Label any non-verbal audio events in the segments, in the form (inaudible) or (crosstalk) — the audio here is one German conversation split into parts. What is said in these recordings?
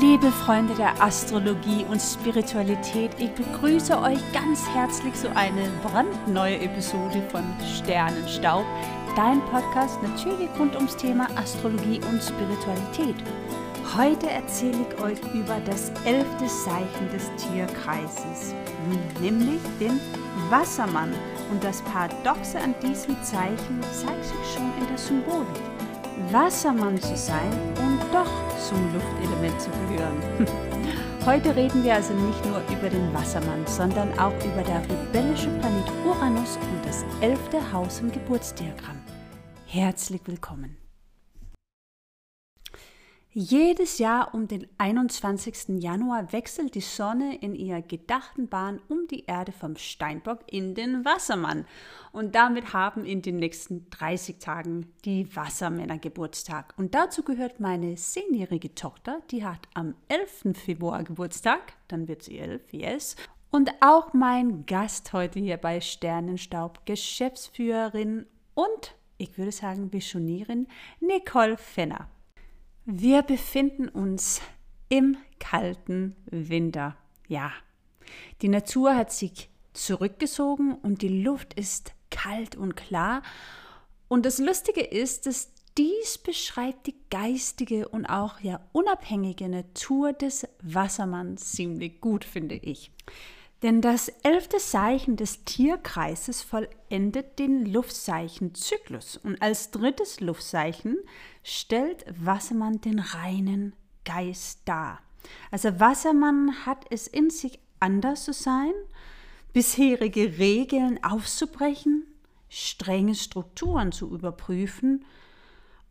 Liebe Freunde der Astrologie und Spiritualität, ich begrüße euch ganz herzlich zu einer brandneue Episode von Sternenstaub, dein Podcast natürlich rund ums Thema Astrologie und Spiritualität. Heute erzähle ich euch über das elfte Zeichen des Tierkreises, nämlich den Wassermann. Und das Paradoxe an diesem Zeichen zeigt sich schon in der Symbolik. Wassermann zu sein und doch zum Luftelement zu gehören. (laughs) Heute reden wir also nicht nur über den Wassermann, sondern auch über der rebellische Planet Uranus und das elfte Haus im Geburtsdiagramm. Herzlich willkommen. Jedes Jahr um den 21. Januar wechselt die Sonne in ihrer gedachten Bahn um die Erde vom Steinbock in den Wassermann. Und damit haben in den nächsten 30 Tagen die Wassermänner Geburtstag. Und dazu gehört meine zehnjährige Tochter, die hat am 11. Februar Geburtstag. Dann wird sie elf, yes. Und auch mein Gast heute hier bei Sternenstaub, Geschäftsführerin und, ich würde sagen, Visionierin Nicole Fenner. Wir befinden uns im kalten Winter. Ja, die Natur hat sich zurückgezogen und die Luft ist kalt und klar. Und das Lustige ist, dass dies beschreibt die geistige und auch ja unabhängige Natur des Wassermanns ziemlich gut, finde ich. Denn das elfte Zeichen des Tierkreises vollendet den Luftzeichenzyklus. Und als drittes Luftzeichen stellt Wassermann den reinen Geist dar. Also Wassermann hat es in sich anders zu sein, bisherige Regeln aufzubrechen, strenge Strukturen zu überprüfen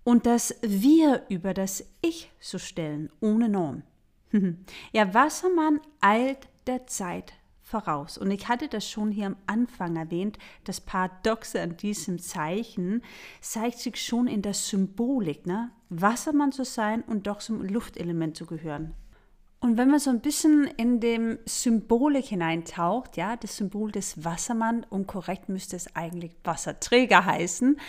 und das Wir über das Ich zu stellen, ohne Norm. (laughs) ja, Wassermann eilt der Zeit voraus. Und ich hatte das schon hier am Anfang erwähnt, das Paradoxe an diesem Zeichen zeigt sich schon in der Symbolik, ne? Wassermann zu sein und doch zum Luftelement zu gehören. Und wenn man so ein bisschen in dem Symbolik hineintaucht, ja, das Symbol des Wassermann, und korrekt müsste es eigentlich Wasserträger heißen,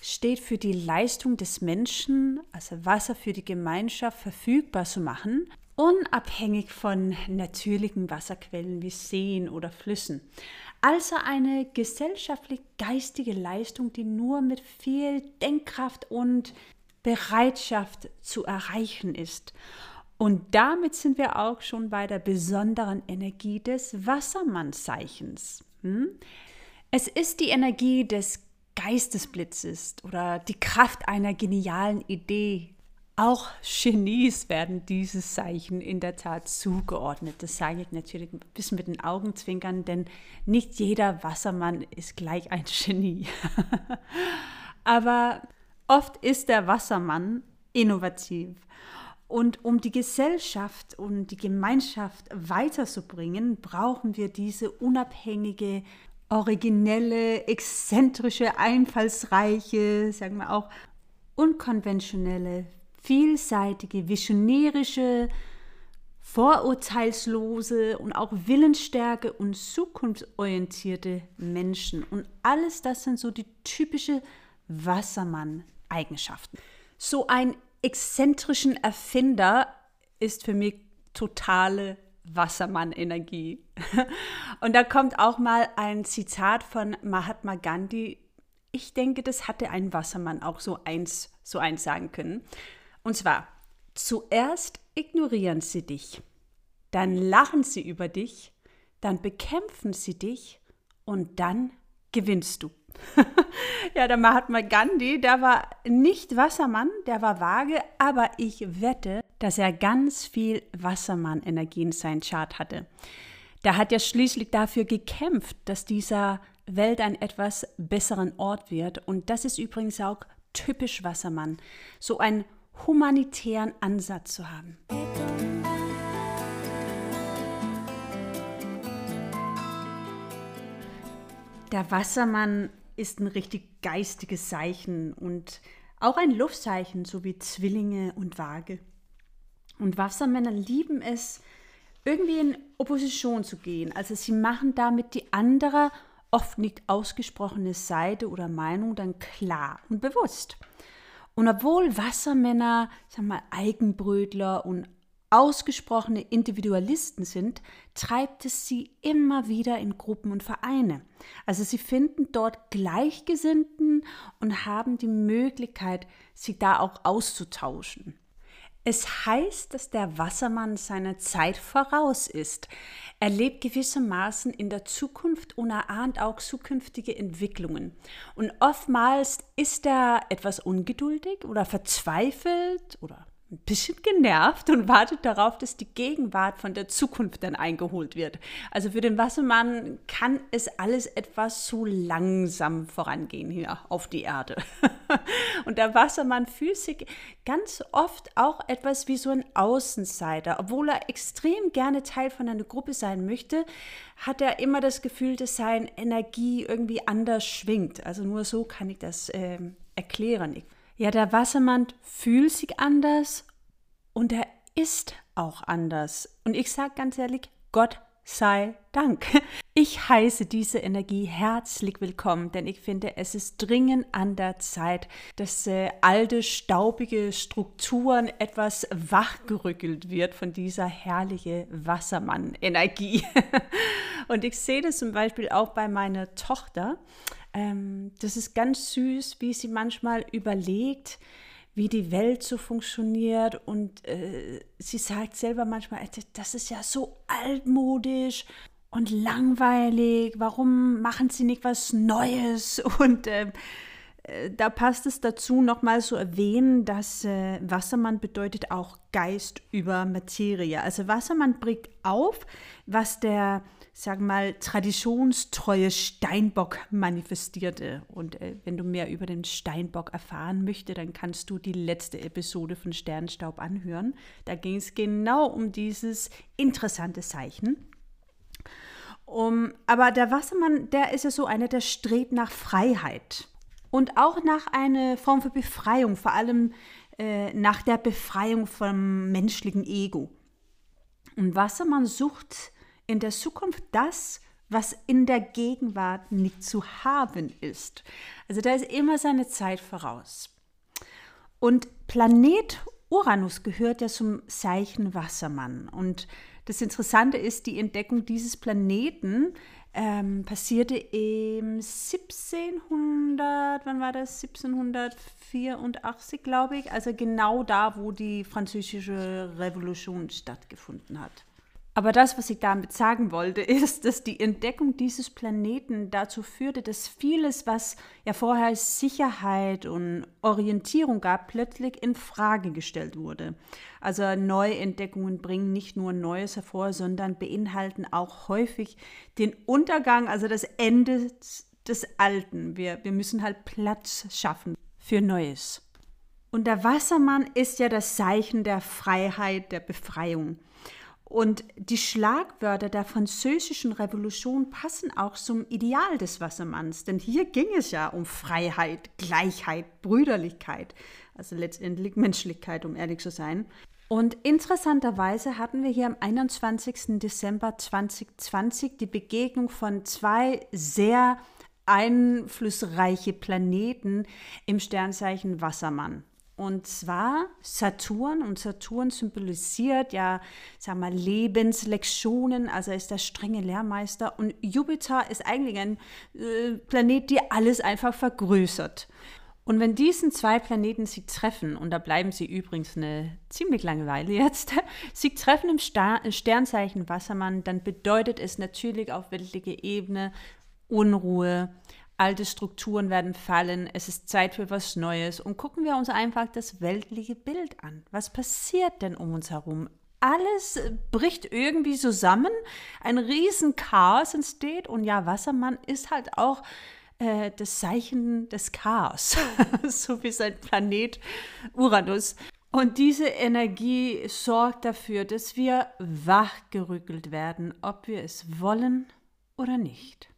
steht für die Leistung des Menschen, also Wasser für die Gemeinschaft verfügbar zu machen unabhängig von natürlichen Wasserquellen wie Seen oder Flüssen. Also eine gesellschaftlich-geistige Leistung, die nur mit viel Denkkraft und Bereitschaft zu erreichen ist. Und damit sind wir auch schon bei der besonderen Energie des Wassermannzeichens. Hm? Es ist die Energie des Geistesblitzes oder die Kraft einer genialen Idee, auch Genies werden dieses Zeichen in der Tat zugeordnet. Das sage ich natürlich ein bisschen mit den Augenzwinkern, denn nicht jeder Wassermann ist gleich ein (laughs) Genie. Aber oft ist der Wassermann innovativ. Und um die Gesellschaft und die Gemeinschaft weiterzubringen, brauchen wir diese unabhängige, originelle, exzentrische, einfallsreiche, sagen wir auch unkonventionelle vielseitige, visionärische, vorurteilslose und auch willensstärke und zukunftsorientierte Menschen. Und alles das sind so die typische Wassermann-Eigenschaften. So ein exzentrischen Erfinder ist für mich totale Wassermann-Energie. (laughs) Und da kommt auch mal ein Zitat von Mahatma Gandhi. Ich denke, das hatte ein Wassermann auch so eins, so eins sagen können. Und zwar, zuerst ignorieren sie dich, dann lachen sie über dich, dann bekämpfen sie dich und dann gewinnst du. (laughs) ja, der Mahatma Gandhi, der war nicht Wassermann, der war vage, aber ich wette, dass er ganz viel Wassermann-Energie in seinem Chart hatte. Der hat ja schließlich dafür gekämpft, dass dieser Welt ein etwas besseren Ort wird. Und das ist übrigens auch typisch Wassermann. So ein humanitären Ansatz zu haben. Der Wassermann ist ein richtig geistiges Zeichen und auch ein Luftzeichen, so wie Zwillinge und Waage. Und Wassermänner lieben es, irgendwie in Opposition zu gehen. Also sie machen damit die andere, oft nicht ausgesprochene Seite oder Meinung dann klar und bewusst. Und obwohl Wassermänner, sag mal, Eigenbrötler und ausgesprochene Individualisten sind, treibt es sie immer wieder in Gruppen und Vereine. Also sie finden dort Gleichgesinnten und haben die Möglichkeit, sie da auch auszutauschen. Es heißt, dass der Wassermann seiner Zeit voraus ist. Er lebt gewissermaßen in der Zukunft und erahnt auch zukünftige Entwicklungen. Und oftmals ist er etwas ungeduldig oder verzweifelt oder ein bisschen genervt und wartet darauf, dass die Gegenwart von der Zukunft dann eingeholt wird. Also für den Wassermann kann es alles etwas zu langsam vorangehen hier auf die Erde. (laughs) Und der Wassermann fühlt sich ganz oft auch etwas wie so ein Außenseiter. Obwohl er extrem gerne Teil von einer Gruppe sein möchte, hat er immer das Gefühl, dass seine Energie irgendwie anders schwingt. Also nur so kann ich das äh, erklären. Ich ja, der Wassermann fühlt sich anders und er ist auch anders. Und ich sage ganz ehrlich, Gott sei Dank. (laughs) Ich heiße diese Energie herzlich willkommen, denn ich finde, es ist dringend an der Zeit, dass äh, alte, staubige Strukturen etwas wachgerückelt wird von dieser herrliche Wassermann-Energie. (laughs) Und ich sehe das zum Beispiel auch bei meiner Tochter. Ähm, das ist ganz süß, wie sie manchmal überlegt, wie die Welt so funktioniert. Und äh, sie sagt selber manchmal, das ist ja so altmodisch und langweilig. Warum machen sie nicht was Neues? (laughs) Und äh, da passt es dazu, nochmal zu erwähnen, dass äh, Wassermann bedeutet auch Geist über Materie. Also Wassermann bringt auf, was der sag mal, traditionstreue Steinbock manifestierte. Und äh, wenn du mehr über den Steinbock erfahren möchtest, dann kannst du die letzte Episode von Sternstaub anhören. Da ging es genau um dieses interessante Zeichen. Um, aber der Wassermann, der ist ja so einer, der strebt nach Freiheit und auch nach einer Form für Befreiung, vor allem äh, nach der Befreiung vom menschlichen Ego. Und Wassermann sucht in der Zukunft das, was in der Gegenwart nicht zu haben ist. Also da ist immer seine Zeit voraus. Und Planet Uranus gehört ja zum Zeichen Wassermann. Und das Interessante ist, die Entdeckung dieses Planeten ähm, passierte im 1700, wann war das? 1784, glaube ich. Also genau da, wo die französische Revolution stattgefunden hat. Aber das, was ich damit sagen wollte, (laughs) ist, dass die Entdeckung dieses Planeten dazu führte, dass vieles, was ja vorher Sicherheit und Orientierung gab, plötzlich in Frage gestellt wurde. Also Neuentdeckungen bringen nicht nur Neues hervor, sondern beinhalten auch häufig den Untergang, also das Ende des Alten. Wir, wir müssen halt Platz schaffen für Neues. Und der Wassermann ist ja das Zeichen der Freiheit, der Befreiung. Und die Schlagwörter der französischen Revolution passen auch zum Ideal des Wassermanns, denn hier ging es ja um Freiheit, Gleichheit, Brüderlichkeit, also letztendlich Menschlichkeit, um ehrlich zu sein. Und interessanterweise hatten wir hier am 21. Dezember 2020 die Begegnung von zwei sehr einflussreiche Planeten im Sternzeichen Wassermann. Und zwar Saturn. Und Saturn symbolisiert ja, sag mal, Lebenslektionen, also ist der strenge Lehrmeister. Und Jupiter ist eigentlich ein äh, Planet, der alles einfach vergrößert. Und wenn diesen zwei Planeten sich treffen, und da bleiben sie übrigens eine ziemlich lange Weile jetzt, (laughs) sich treffen im Star Sternzeichen Wassermann, dann bedeutet es natürlich auf weltlicher Ebene Unruhe, alte Strukturen werden fallen, es ist Zeit für was Neues und gucken wir uns einfach das weltliche Bild an. Was passiert denn um uns herum? Alles bricht irgendwie zusammen, ein riesen Chaos entsteht und ja, Wassermann ist halt auch äh, das Zeichen des Chaos, (laughs) so wie sein Planet Uranus. Und diese Energie sorgt dafür, dass wir wachgerückelt werden, ob wir es wollen oder nicht.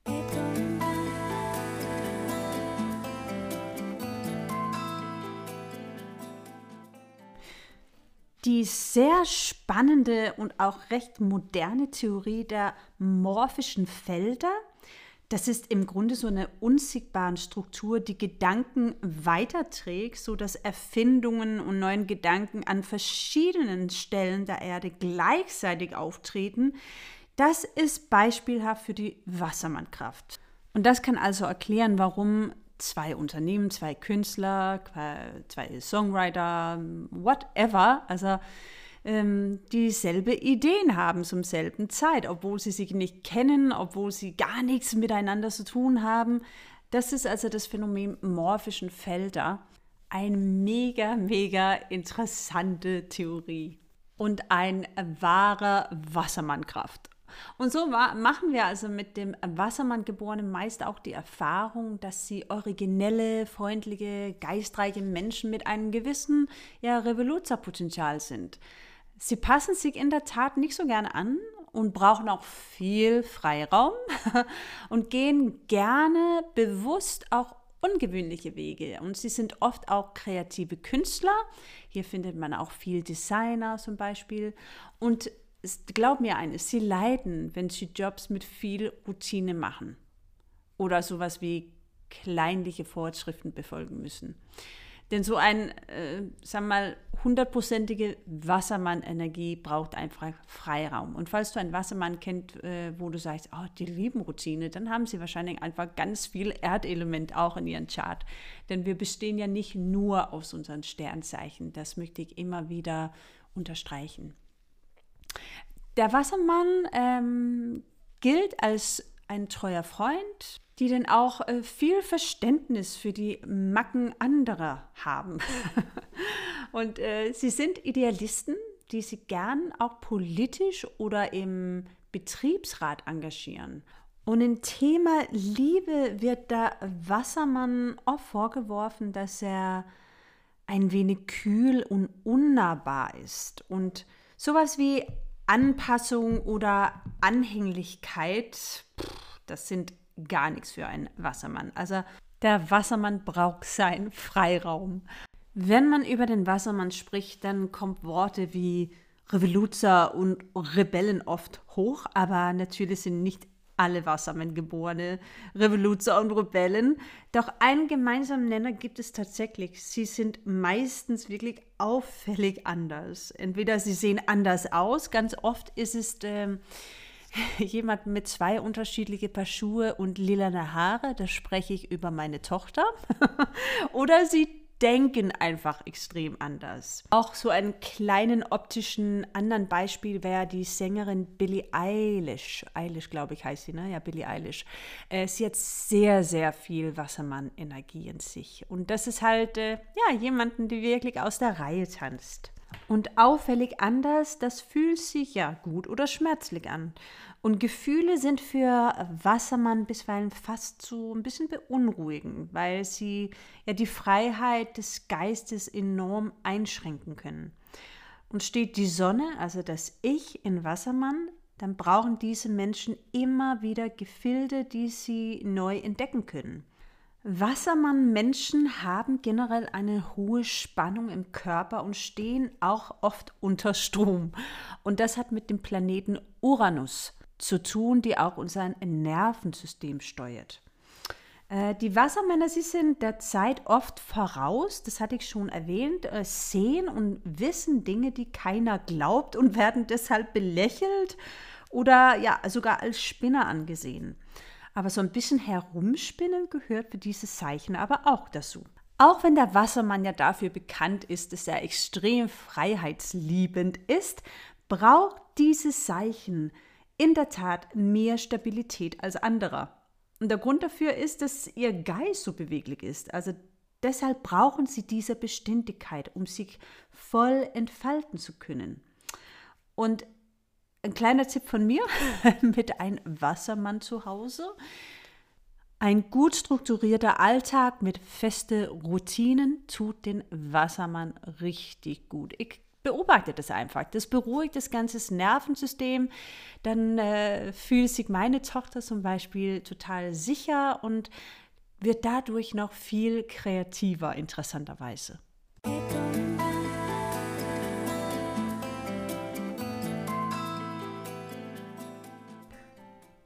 Die sehr spannende und auch recht moderne Theorie der morphischen Felder, Das ist im Grunde so eine unsichtbare Struktur, die Gedanken weiterträgt, sodass Erfindungen und neuen Gedanken an verschiedenen Stellen der Erde gleichzeitig auftreten. Das ist beispielhaft für die Wassermannkraft. Und das kann also erklären, warum zwei Unternehmen, zwei Künstler, zwei Songwriter, whatever, also ähm, dieselbe Ideen haben zum selben Zeit, obwohl sie sich nicht kennen, obwohl sie gar nichts miteinander zu tun haben. Das ist also das Phänomen morphischen Felder. Eine mega, mega interessante Theorie und ein wahrer Wassermannkraft. Und so machen wir also mit dem Wassermann-Geborenen meist auch die Erfahrung, dass sie originelle, freundliche, geistreiche Menschen mit einem gewissen ja, Revoluzerpotenzial sind. Sie passen sich in der Tat nicht so gerne an und brauchen auch viel Freiraum (laughs) und gehen gerne bewusst auch ungewöhnliche Wege. Und sie sind oft auch kreative Künstler. Hier findet man auch viel Designer zum Beispiel. Und glaub mir eines, sie leiden, wenn sie Jobs mit viel Routine machen oder sowas wie kleinliche Vorschriften befolgen müssen. Denn so ein, äh, sag mal, hundertprozentige Wassermann-Energie braucht einfach Freiraum. Und falls du einen Wassermann kennt, äh, wo du sagst, oh, die lieben Routine, dann haben sie wahrscheinlich einfach ganz viel Erdelement auch in ihren Chart. Denn wir bestehen ja nicht nur aus unseren Sternzeichen. Das möchte ich immer wieder unterstreichen. Der Wassermann ähm, gilt als ein treuer Freund, die dann auch äh, viel Verständnis für die Macken anderer haben. (laughs) und äh, sie sind Idealisten, die sich gern auch politisch oder im Betriebsrat engagieren. Und im Thema Liebe wird der Wassermann oft vorgeworfen, dass er ein wenig kühl und unnahbar ist. Und sowas wie Anpassung oder Anhänglichkeit, das sind gar nichts für einen Wassermann. Also der Wassermann braucht seinen (laughs) Freiraum. Wenn man über den Wassermann spricht, dann kommt Worte wie Revoluzer und Rebellen oft hoch, aber natürlich sind nicht alle Wassermänner geborene Revoluzer und Rebellen. Doch einen gemeinsamen Nenner gibt es tatsächlich. Sie sind meistens wirklich auffällig anders. Entweder sie sehen anders aus, ganz oft ist es ähm, (laughs) jemand mit zwei unterschiedliche Paar Schuhe und lilane Haare, da spreche ich über meine Tochter. (laughs) Oder sie denken einfach extrem anders. Auch so einen kleinen optischen anderen Beispiel wäre die Sängerin Billie Eilish. Eilish, glaube ich, heißt sie, ne? Ja, Billie Eilish. Äh, sie hat sehr, sehr viel Wassermann-Energie in sich. Und das ist halt, äh, ja, jemanden, der wirklich aus der Reihe tanzt. Und auffällig anders, das fühlt sich ja gut oder schmerzlich an. Und Gefühle sind für Wassermann bisweilen fast so ein bisschen beunruhigend, weil sie ja die Freiheit des Geistes enorm einschränken können. Und steht die Sonne, also das Ich in Wassermann, dann brauchen diese Menschen immer wieder Gefilde, die sie neu entdecken können. Wassermann-Menschen haben generell eine hohe Spannung im Körper und stehen auch oft unter Strom. Und das hat mit dem Planeten Uranus zu tun, die auch unser Nervensystem steuert. Äh, die Wassermänner, sie sind der Zeit oft voraus, das hatte ich schon erwähnt, äh, sehen und wissen Dinge, die keiner glaubt und (laughs) werden deshalb belächelt oder ja sogar als Spinner angesehen. Aber so ein bisschen herumspinnen gehört für dieses Zeichen aber auch dazu. Auch wenn der Wassermann ja dafür bekannt ist, dass er extrem freiheitsliebend ist, braucht dieses Zeichen in der Tat mehr Stabilität als andere. Und der Grund dafür ist, dass ihr Geist so beweglich ist. Also deshalb brauchen sie diese Beständigkeit, um sich voll entfalten zu können. Und ein kleiner Tipp von mir (laughs) mit einem Wassermann zu Hause. Ein gut strukturierter Alltag mit feste Routinen tut den Wassermann richtig gut. Ich beobachte das einfach. Das beruhigt das ganze Nervensystem. Dann äh, fühlt sich meine Tochter zum Beispiel total sicher und wird dadurch noch viel kreativer, interessanterweise.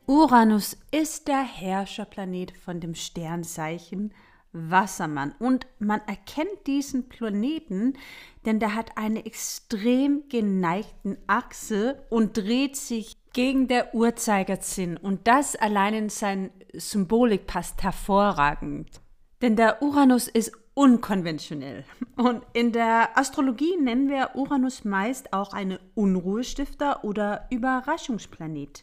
Uranus ist der Herrscherplanet von dem Sternzeichen Wassermann. Und man erkennt diesen Planeten, denn der hat eine extrem geneigten Achse und dreht sich gegen der Uhrzeigersinn. Und das allein in seiner Symbolik passt hervorragend. Denn der Uranus ist unkonventionell. Und in der Astrologie nennen wir Uranus meist auch eine Unruhestifter oder Überraschungsplanet.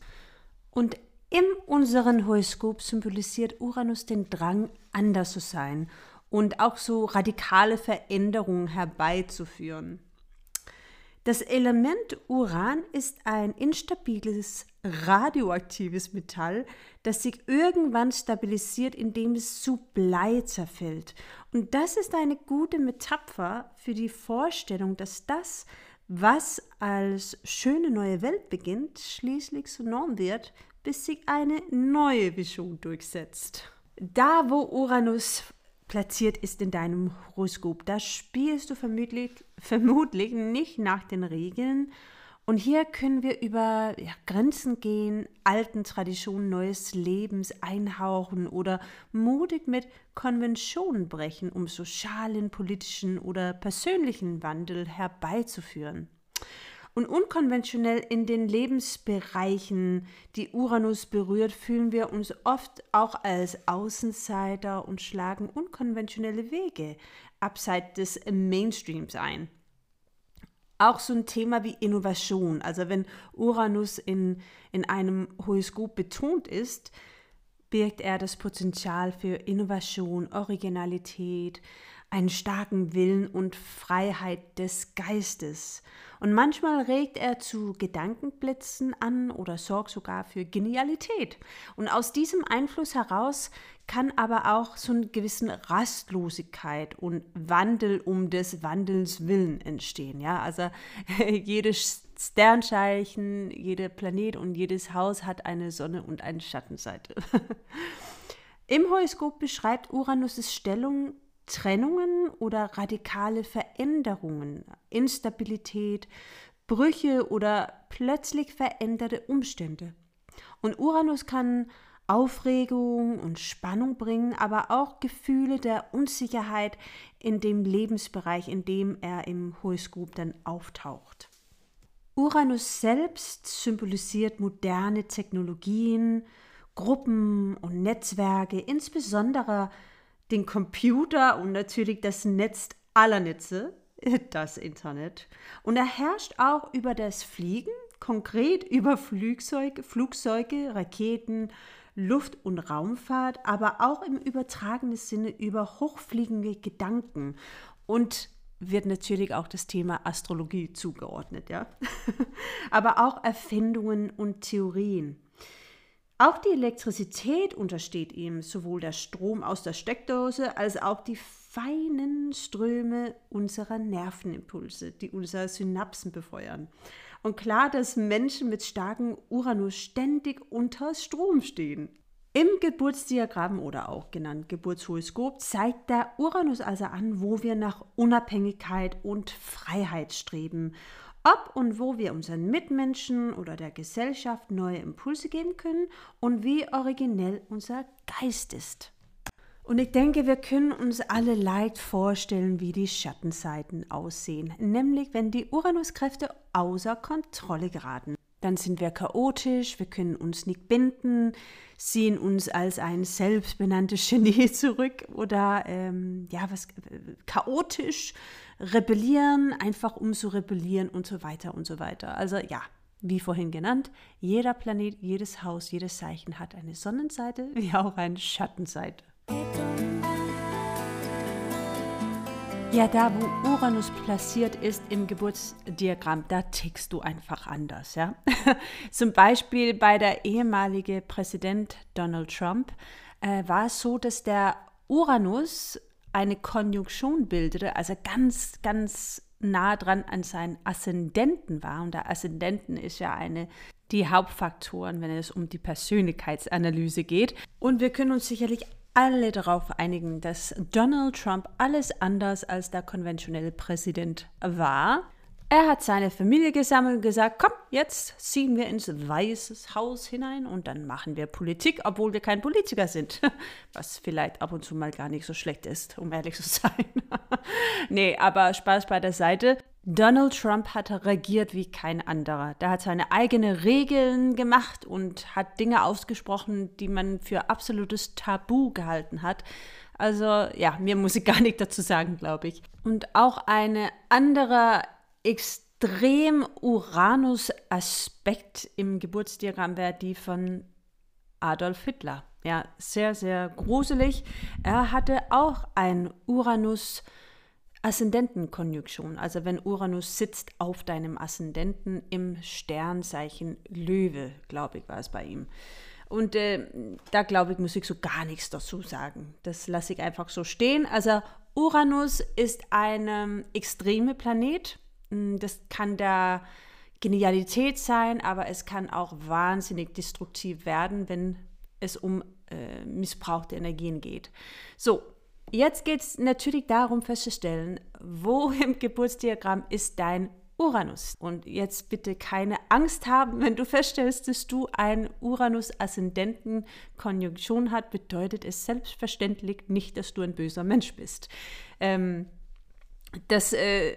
Und in unserem Horoskop symbolisiert Uranus den Drang, anders zu sein und auch so radikale Veränderungen herbeizuführen. Das Element Uran ist ein instabiles radioaktives Metall, das sich irgendwann stabilisiert, indem es zu Blei zerfällt. Und das ist eine gute Metapher für die Vorstellung, dass das, was als schöne neue Welt beginnt, schließlich zur Norm wird, bis sich eine neue Vision durchsetzt. Da, wo Uranus platziert ist in deinem Horoskop, da spielst du vermutlich, vermutlich nicht nach den Regeln. Und hier können wir über ja, Grenzen gehen, alten Traditionen neues Lebens einhauchen oder mutig mit Konventionen brechen, um sozialen, politischen oder persönlichen Wandel herbeizuführen und unkonventionell in den Lebensbereichen, die Uranus berührt, fühlen wir uns oft auch als Außenseiter und schlagen unkonventionelle Wege abseits des Mainstreams ein. Auch so ein Thema wie Innovation, also wenn Uranus in, in einem Horoskop betont ist, birgt er das Potenzial für Innovation, Originalität, einen starken Willen und Freiheit des Geistes. Und manchmal regt er zu Gedankenblitzen an oder sorgt sogar für Genialität. Und aus diesem Einfluss heraus kann aber auch so eine gewisse Rastlosigkeit und Wandel um des Wandels willen entstehen. Ja, also (laughs) jedes Sternzeichen, jeder Planet und jedes Haus hat eine Sonne und eine Schattenseite. (laughs) Im Horoskop beschreibt Uranus' Stellung Trennungen oder radikale Veränderungen, Instabilität, Brüche oder plötzlich veränderte Umstände. Und Uranus kann Aufregung und Spannung bringen, aber auch Gefühle der Unsicherheit in dem Lebensbereich, in dem er im Horoskop dann auftaucht. Uranus selbst symbolisiert moderne Technologien, Gruppen und Netzwerke, insbesondere den Computer und natürlich das Netz aller Netze, (laughs) das Internet. Und er herrscht auch über das Fliegen, konkret über Flugzeuge, Flugzeuge Raketen, Luft- und Raumfahrt, aber auch im übertragenen Sinne über hochfliegende Gedanken und wird natürlich auch das Thema Astrologie zugeordnet, ja. (laughs) aber auch Erfindungen und Theorien. Auch die Elektrizität untersteht ihm, sowohl der Strom aus der Steckdose als auch die feinen Ströme unserer Nervenimpulse, die unsere Synapsen befeuern. Und klar, dass Menschen mit starkem Uranus ständig unter Strom stehen. Im Geburtsdiagramm oder auch genannt Geburtshoroskop zeigt der Uranus also an, wo wir nach Unabhängigkeit und Freiheit streben ob und wo wir unseren Mitmenschen oder der Gesellschaft neue Impulse geben können und wie originell unser Geist ist. Und ich denke, wir können uns alle leicht vorstellen, wie die Schattenseiten aussehen, nämlich wenn die Uranuskräfte außer Kontrolle geraten. Dann sind wir chaotisch, wir können uns nicht binden, sehen uns als ein selbstbenanntes Genie (laughs) zurück oder ähm, ja, was chaotisch, rebellieren, einfach um zu rebellieren und so weiter und so weiter. Also ja, wie vorhin genannt, jeder Planet, jedes Haus, jedes Zeichen hat eine Sonnenseite wie auch eine Schattenseite. Ja, da wo Uranus platziert ist im Geburtsdiagramm, da tickst du einfach anders, ja. (laughs) Zum Beispiel bei der ehemalige Präsident Donald Trump äh, war es so, dass der Uranus eine Konjunktion bildete, also ganz, ganz nah dran an seinen Aszendenten war. Und der Aszendenten ist ja eine die Hauptfaktoren, wenn es um die Persönlichkeitsanalyse geht. Und wir können uns sicherlich alle darauf einigen, dass Donald Trump alles anders als der konventionelle Präsident war. Er hat seine Familie gesammelt und gesagt, komm, jetzt ziehen wir ins Weißes Haus hinein und dann machen wir Politik, obwohl wir kein Politiker sind. (laughs) Was vielleicht ab und zu mal gar nicht so schlecht ist, um ehrlich zu sein. (laughs) nee, aber Spaß bei der Seite. Donald Trump hat regiert wie kein anderer. Der hat seine eigenen Regeln gemacht und hat Dinge ausgesprochen, die man für absolutes Tabu gehalten hat. Also ja, mir muss ich gar nicht dazu sagen, glaube ich. Und auch eine andere extrem Uranus-Aspekt im Geburtsdiagramm wäre die von Adolf Hitler. Ja, sehr, sehr gruselig. Er hatte auch ein Uranus- Aszendentenkonjunktion, also wenn Uranus sitzt auf deinem Aszendenten im Sternzeichen Löwe, glaube ich, war es bei ihm. Und äh, da glaube ich, muss ich so gar nichts dazu sagen. Das lasse ich einfach so stehen. Also Uranus ist ein ähm, extreme Planet. Hm, das kann der Genialität sein, aber es kann auch wahnsinnig destruktiv werden, wenn es um äh, missbrauchte Energien geht. So, jetzt geht es natürlich darum festzustellen, wo (laughs) im Geburtsdiagramm ist dein Uranus. Und jetzt bitte keine Angst haben, wenn du feststellst, dass du ein Uranus-Aszendenten-Konjunktion hat, bedeutet es selbstverständlich nicht, dass du ein böser Mensch bist. Ähm, das äh,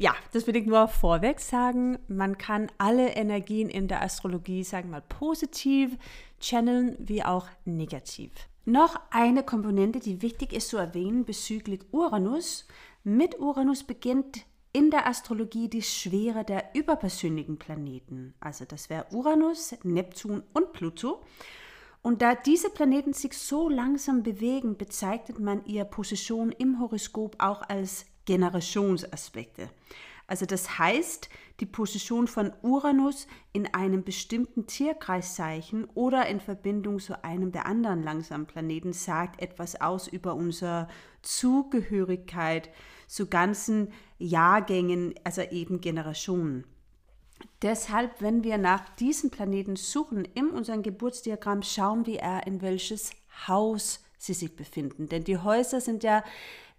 ja, das will ich nur vorweg sagen. Man kann alle Energien in der Astrologie, sagen wir mal, positiv channeln wie auch negativ. Noch eine Komponente, die wichtig ist zu erwähnen bezüglich Uranus. Mit Uranus beginnt in der Astrologie die Schwere der überpersönlichen Planeten. Also das wäre Uranus, Neptun und Pluto. Und da diese Planeten sich so langsam bewegen, bezeichnet man ihre Position im Horoskop auch als Generationsaspekte. Also das heißt, die Position von Uranus in einem bestimmten Tierkreiszeichen oder in Verbindung zu einem der anderen langsamen Planeten sagt etwas aus über unsere Zugehörigkeit zu ganzen Jahrgängen, also eben Generationen. Deshalb, wenn wir nach diesen Planeten suchen in unserem Geburtsdiagramm, schauen wir, in welches Haus sie sich befinden. Denn die Häuser sind ja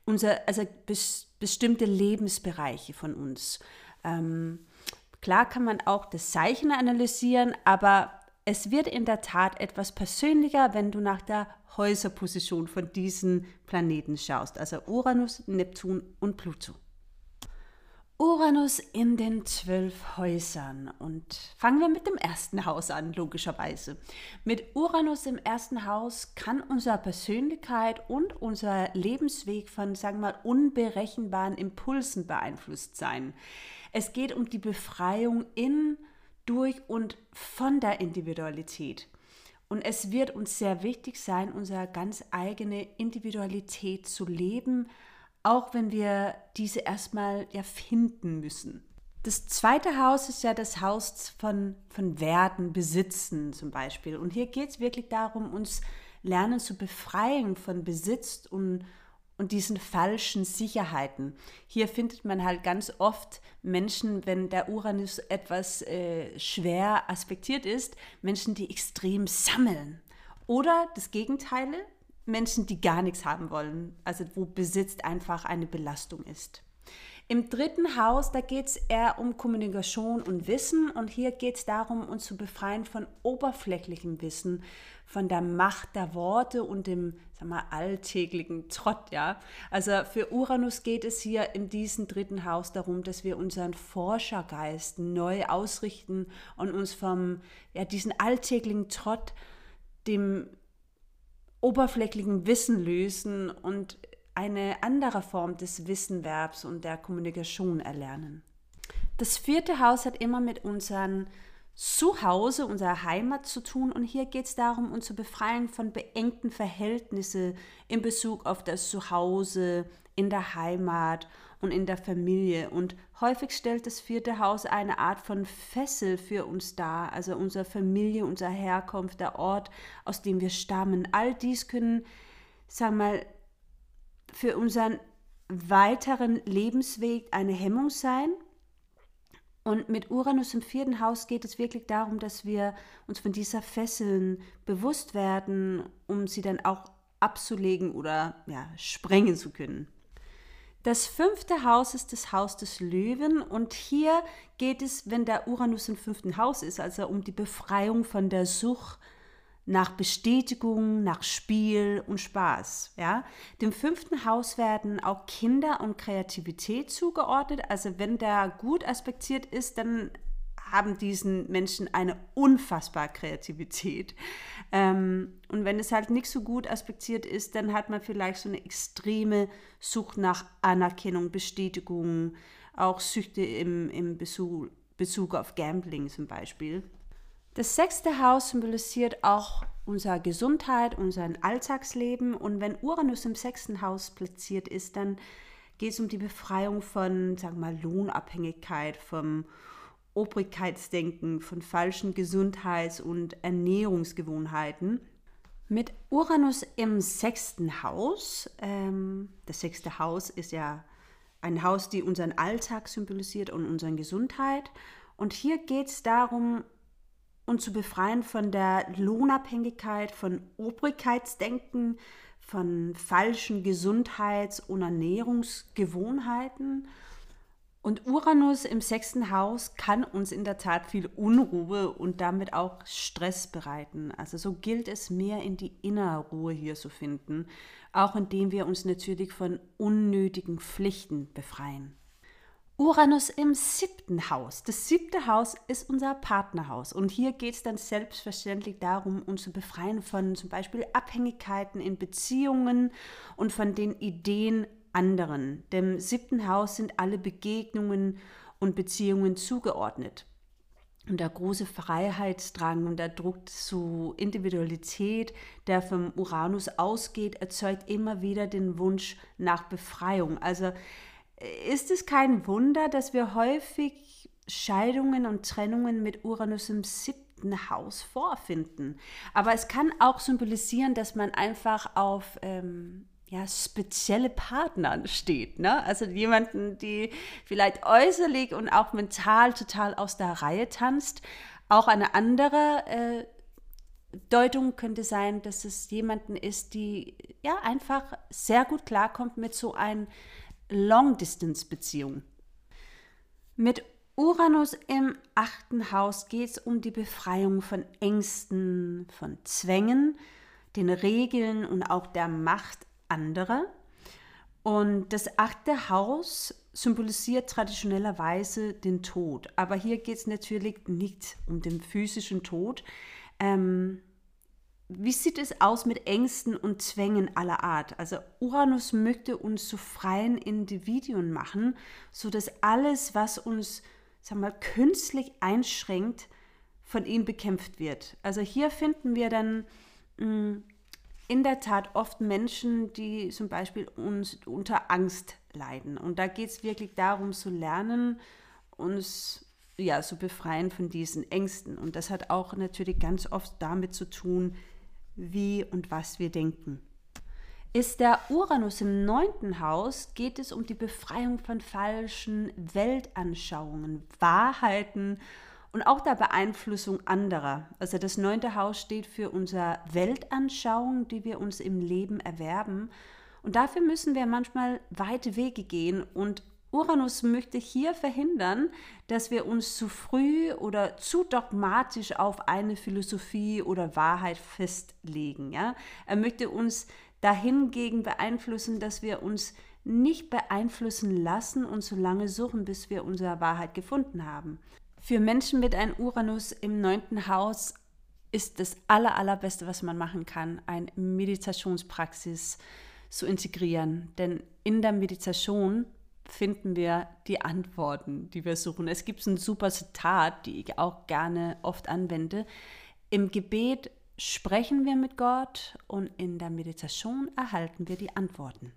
unser, also bes bestimmte Lebensbereiche von uns. Ähm, klar kann man auch das Zeichen analysieren, aber es wird in der Tat etwas persönlicher, wenn du nach der Häuserposition von diesen Planeten schaust, also Uranus, Neptun und Pluto. Uranus in den zwölf Häusern. Und fangen wir mit dem ersten Haus an, logischerweise. Mit Uranus im ersten Haus kann unsere Persönlichkeit und unser Lebensweg von, sagen wir mal, unberechenbaren Impulsen beeinflusst sein. Es geht um die Befreiung in, durch und von der Individualität. Und es wird uns sehr wichtig sein, unsere ganz eigene Individualität zu leben, auch wenn wir diese erstmal ja finden müssen. Das zweite Haus ist ja das Haus von, von Werten, Besitzen zum Beispiel. Und hier geht es wirklich darum, uns lernen zu befreien von Besitz und, und diesen falschen Sicherheiten. Hier findet man halt ganz oft Menschen, wenn der Uranus etwas äh, schwer aspektiert ist, Menschen, die extrem sammeln. Oder das Gegenteil, Menschen, die gar nichts haben wollen, also wo Besitz einfach eine Belastung ist. Im dritten Haus, da geht es eher um Kommunikation und Wissen und hier geht es darum, uns zu befreien von oberflächlichem Wissen, von der Macht der Worte und dem sag mal, alltäglichen Trott. Ja? Also für Uranus geht es hier in diesem dritten Haus darum, dass wir unseren Forschergeist neu ausrichten und uns vom ja, diesen alltäglichen Trott, dem oberflächlichen Wissen lösen und eine andere Form des Wissenwerbs und der Kommunikation erlernen. Das vierte Haus hat immer mit unserem Zuhause, unserer Heimat zu tun und hier geht es darum, uns zu befreien von beengten Verhältnissen in Bezug auf das Zuhause, in der Heimat und in der Familie. Und häufig stellt das vierte Haus eine Art von Fessel für uns dar, also unsere Familie, unsere Herkunft, der Ort, aus dem wir stammen. All dies können, sagen wir mal, für unseren weiteren Lebensweg eine Hemmung sein. Und mit Uranus im vierten Haus geht es wirklich darum, dass wir uns von dieser Fesseln bewusst werden, um sie dann auch abzulegen oder ja, sprengen zu können. Das fünfte Haus ist das Haus des Löwen und hier geht es, wenn der Uranus im fünften Haus ist, also um die Befreiung von der Sucht nach Bestätigung, nach Spiel und Spaß. Ja? Dem fünften Haus werden auch Kinder und Kreativität zugeordnet. Also wenn der gut aspektiert ist, dann haben diesen Menschen eine unfassbare Kreativität. Ähm, und wenn es halt nicht so gut aspektiert ist, dann hat man vielleicht so eine extreme Sucht nach Anerkennung, Bestätigung, auch Süchte im, im Bezug, Bezug auf Gambling zum Beispiel. Das sechste Haus symbolisiert auch unsere Gesundheit, unser Alltagsleben. Und wenn Uranus im sechsten Haus platziert ist, dann geht es um die Befreiung von, sagen wir mal, Lohnabhängigkeit, vom Obrigkeitsdenken, von falschen Gesundheits- und Ernährungsgewohnheiten. Mit Uranus im sechsten Haus, ähm, das sechste Haus ist ja ein Haus, die unseren Alltag symbolisiert und unsere Gesundheit. Und hier geht es darum, uns zu befreien von der Lohnabhängigkeit, von Obrigkeitsdenken, von falschen Gesundheits- und Ernährungsgewohnheiten und Uranus im sechsten Haus kann uns in der Tat viel Unruhe und damit auch Stress bereiten. Also so gilt es mehr in die innere Ruhe hier zu finden, auch indem wir uns natürlich von unnötigen Pflichten befreien. Uranus im siebten Haus. Das siebte Haus ist unser Partnerhaus. Und hier geht es dann selbstverständlich darum, uns zu befreien von zum Beispiel Abhängigkeiten in Beziehungen und von den Ideen anderen. Dem siebten Haus sind alle Begegnungen und Beziehungen zugeordnet. Und der große Freiheitsdrang und der Druck zu Individualität, der vom Uranus ausgeht, erzeugt immer wieder den Wunsch nach Befreiung. Also ist es kein Wunder, dass wir häufig Scheidungen und Trennungen mit Uranus im siebten Haus vorfinden. Aber es kann auch symbolisieren, dass man einfach auf ähm, ja, spezielle Partnern steht. Ne? Also jemanden, die vielleicht äußerlich und auch mental total aus der Reihe tanzt. Auch eine andere äh, Deutung könnte sein, dass es jemanden ist, die ja einfach sehr gut klarkommt mit so einer Long-Distance-Beziehung. Mit Uranus im achten Haus geht es um die Befreiung von Ängsten, von Zwängen, den Regeln und auch der Macht andere. Und das achte Haus symbolisiert traditionellerweise den Tod. Aber hier geht es natürlich nicht um den physischen Tod. Ähm, wie sieht es aus mit Ängsten und Zwängen aller Art? Also Uranus möchte uns zu freien Individuen machen, sodass alles, was uns wir mal, künstlich einschränkt, von ihm bekämpft wird. Also hier finden wir dann mh, mm, in der Tat oft Menschen, die zum Beispiel uns unter Angst leiden. Und da geht es wirklich darum zu lernen, uns ja, zu befreien von diesen Ängsten. Und das hat auch natürlich ganz oft damit zu tun, wie und was wir denken. Ist der Uranus im neunten Haus, geht es um die Befreiung von falschen Weltanschauungen, Wahrheiten und auch der Beeinflussung anderer. Also das neunte Haus steht für unsere Weltanschauung, die wir uns im Leben erwerben. Und dafür müssen wir manchmal weite Wege gehen und Uranus möchte hier verhindern, dass wir uns zu früh oder zu dogmatisch auf eine Philosophie oder Wahrheit festlegen. Ja? Er möchte uns dahingegen beeinflussen, dass wir uns nicht beeinflussen lassen und so lange suchen, bis wir unsere Wahrheit gefunden haben. Für Menschen mit einem Uranus im neunten Haus ist das aller, allerbeste, was man machen kann, eine Meditationspraxis zu integrieren. Denn in der Meditation finden wir die Antworten, die wir suchen. Es gibt ein super Zitat, die ich auch gerne oft anwende. Im Gebet sprechen wir mit Gott und in der Meditation erhalten wir die Antworten.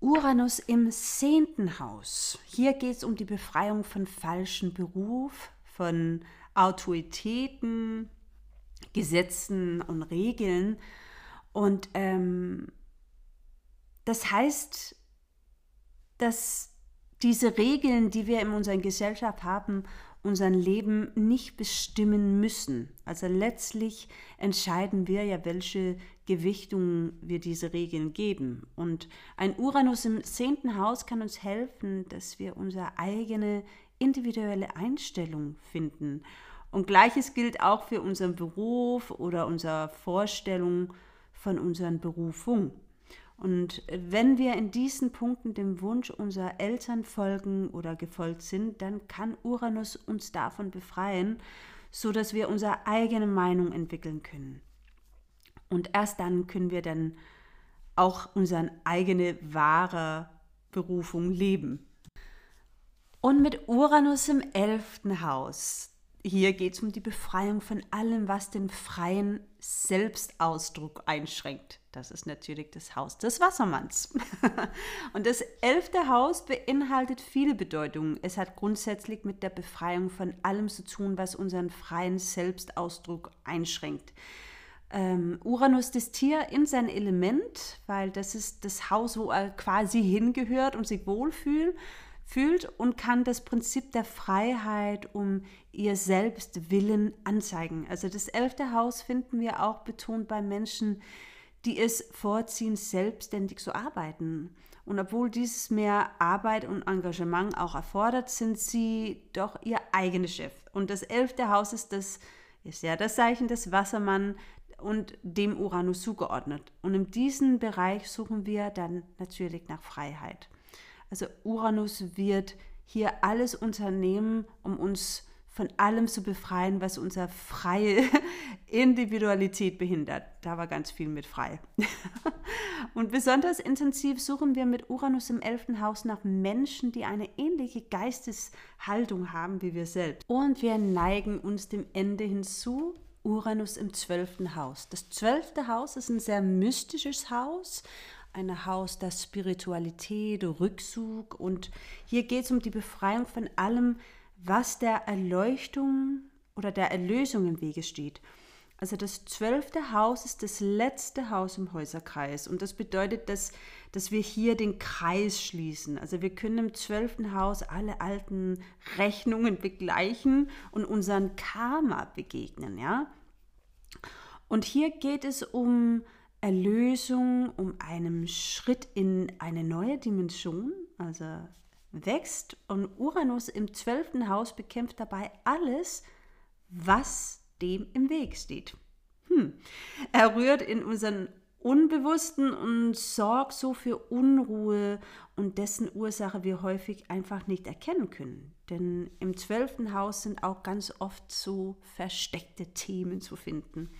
Uranus im zehnten Haus. Hier geht es um die Befreiung von falschen Beruf, von Autoritäten, Gesetzen und Regeln. Und ähm, das heißt, dass diese Regeln, die wir in unserer Gesellschaft haben, unser Leben nicht bestimmen müssen. Also letztlich entscheiden wir ja, welche Gewichtung wir diese Regeln geben. Und ein Uranus im zehnten Haus kann uns helfen, dass wir unsere eigene individuelle Einstellung finden. Und gleiches gilt auch für unseren Beruf oder unsere Vorstellung von unserer Berufung. Und wenn wir in diesen Punkten dem Wunsch unserer Eltern folgen oder gefolgt sind, dann kann Uranus uns davon befreien, so dass wir unsere eigene Meinung entwickeln können. Und erst dann können wir dann auch unsere eigene wahre Berufung leben. Und mit Uranus im elften Haus, hier geht es um die Befreiung von allem, was den freien Selbstausdruck einschränkt. Das ist natürlich das Haus des Wassermanns. (laughs) Und das elfte Haus beinhaltet viele Bedeutungen. Es hat grundsätzlich mit der Befreiung von allem zu tun, was unseren freien Selbstausdruck einschränkt. Ähm, Uranus das Tier in sein Element, weil das ist das Haus, wo er quasi hingehört und sich wohlfühlt fühlt und kann das Prinzip der Freiheit um ihr Selbstwillen anzeigen. Also das elfte Haus finden wir auch betont bei Menschen, die es vorziehen, selbstständig zu arbeiten. Und obwohl dieses mehr Arbeit und Engagement auch erfordert, sind sie doch ihr eigener Chef. Und das elfte Haus ist, das, ist ja das Zeichen des Wassermann und dem Uranus zugeordnet. Und in diesem Bereich suchen wir dann natürlich nach Freiheit. Also Uranus wird hier alles unternehmen, um uns von allem zu befreien, was unsere freie (laughs) Individualität behindert. Da war ganz viel mit frei. (laughs) Und besonders intensiv suchen wir mit Uranus im 11. Haus nach Menschen, die eine ähnliche Geisteshaltung haben wie wir selbst. Und wir neigen uns dem Ende hinzu. Uranus im 12. Haus. Das 12. Haus ist ein sehr mystisches Haus ein Haus der Spiritualität, Rückzug. Und hier geht es um die Befreiung von allem, was der Erleuchtung oder der Erlösung im Wege steht. Also das zwölfte Haus ist das letzte Haus im Häuserkreis. Und das bedeutet, dass, dass wir hier den Kreis schließen. Also wir können im zwölften Haus alle alten Rechnungen begleichen und unseren Karma begegnen. Ja? Und hier geht es um Erlösung, um einen Schritt in eine neue Dimension, also wächst und Uranus im zwölften Haus bekämpft dabei alles, was dem im Weg steht. Hm. Er rührt in unseren Unbewussten und sorgt so für Unruhe und dessen Ursache wir häufig einfach nicht erkennen können. Denn im zwölften Haus sind auch ganz oft so versteckte Themen zu finden.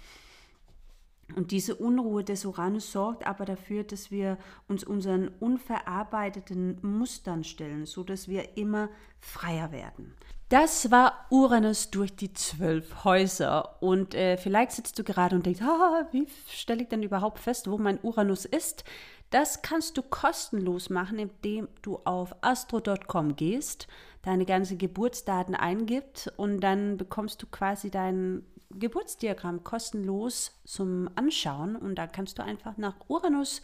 Und diese Unruhe des Uranus sorgt aber dafür, dass wir uns unseren unverarbeiteten Mustern stellen, so dass wir immer freier werden. Das war Uranus durch die zwölf Häuser. Und äh, vielleicht sitzt du gerade und denkst, ah, wie stelle ich denn überhaupt fest, wo mein Uranus ist? Das kannst du kostenlos machen, indem du auf astro.com gehst, deine ganzen Geburtsdaten eingibst und dann bekommst du quasi deinen Geburtsdiagramm kostenlos zum Anschauen und da kannst du einfach nach Uranus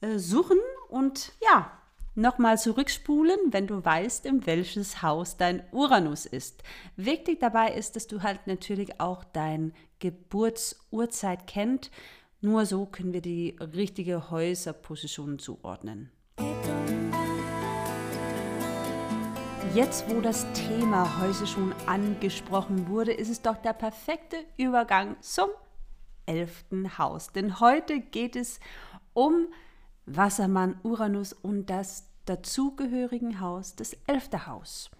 äh, suchen und ja, nochmal zurückspulen, wenn du weißt, in welches Haus dein Uranus ist. Wichtig dabei ist, dass du halt natürlich auch dein Geburtsurzeit kennt. Nur so können wir die richtige Häuserposition zuordnen. Jetzt, wo das Thema Häuser schon angesprochen wurde, ist es doch der perfekte Übergang zum elften Haus. Denn heute geht es um Wassermann, Uranus und das dazugehörigen Haus, das elfte Haus.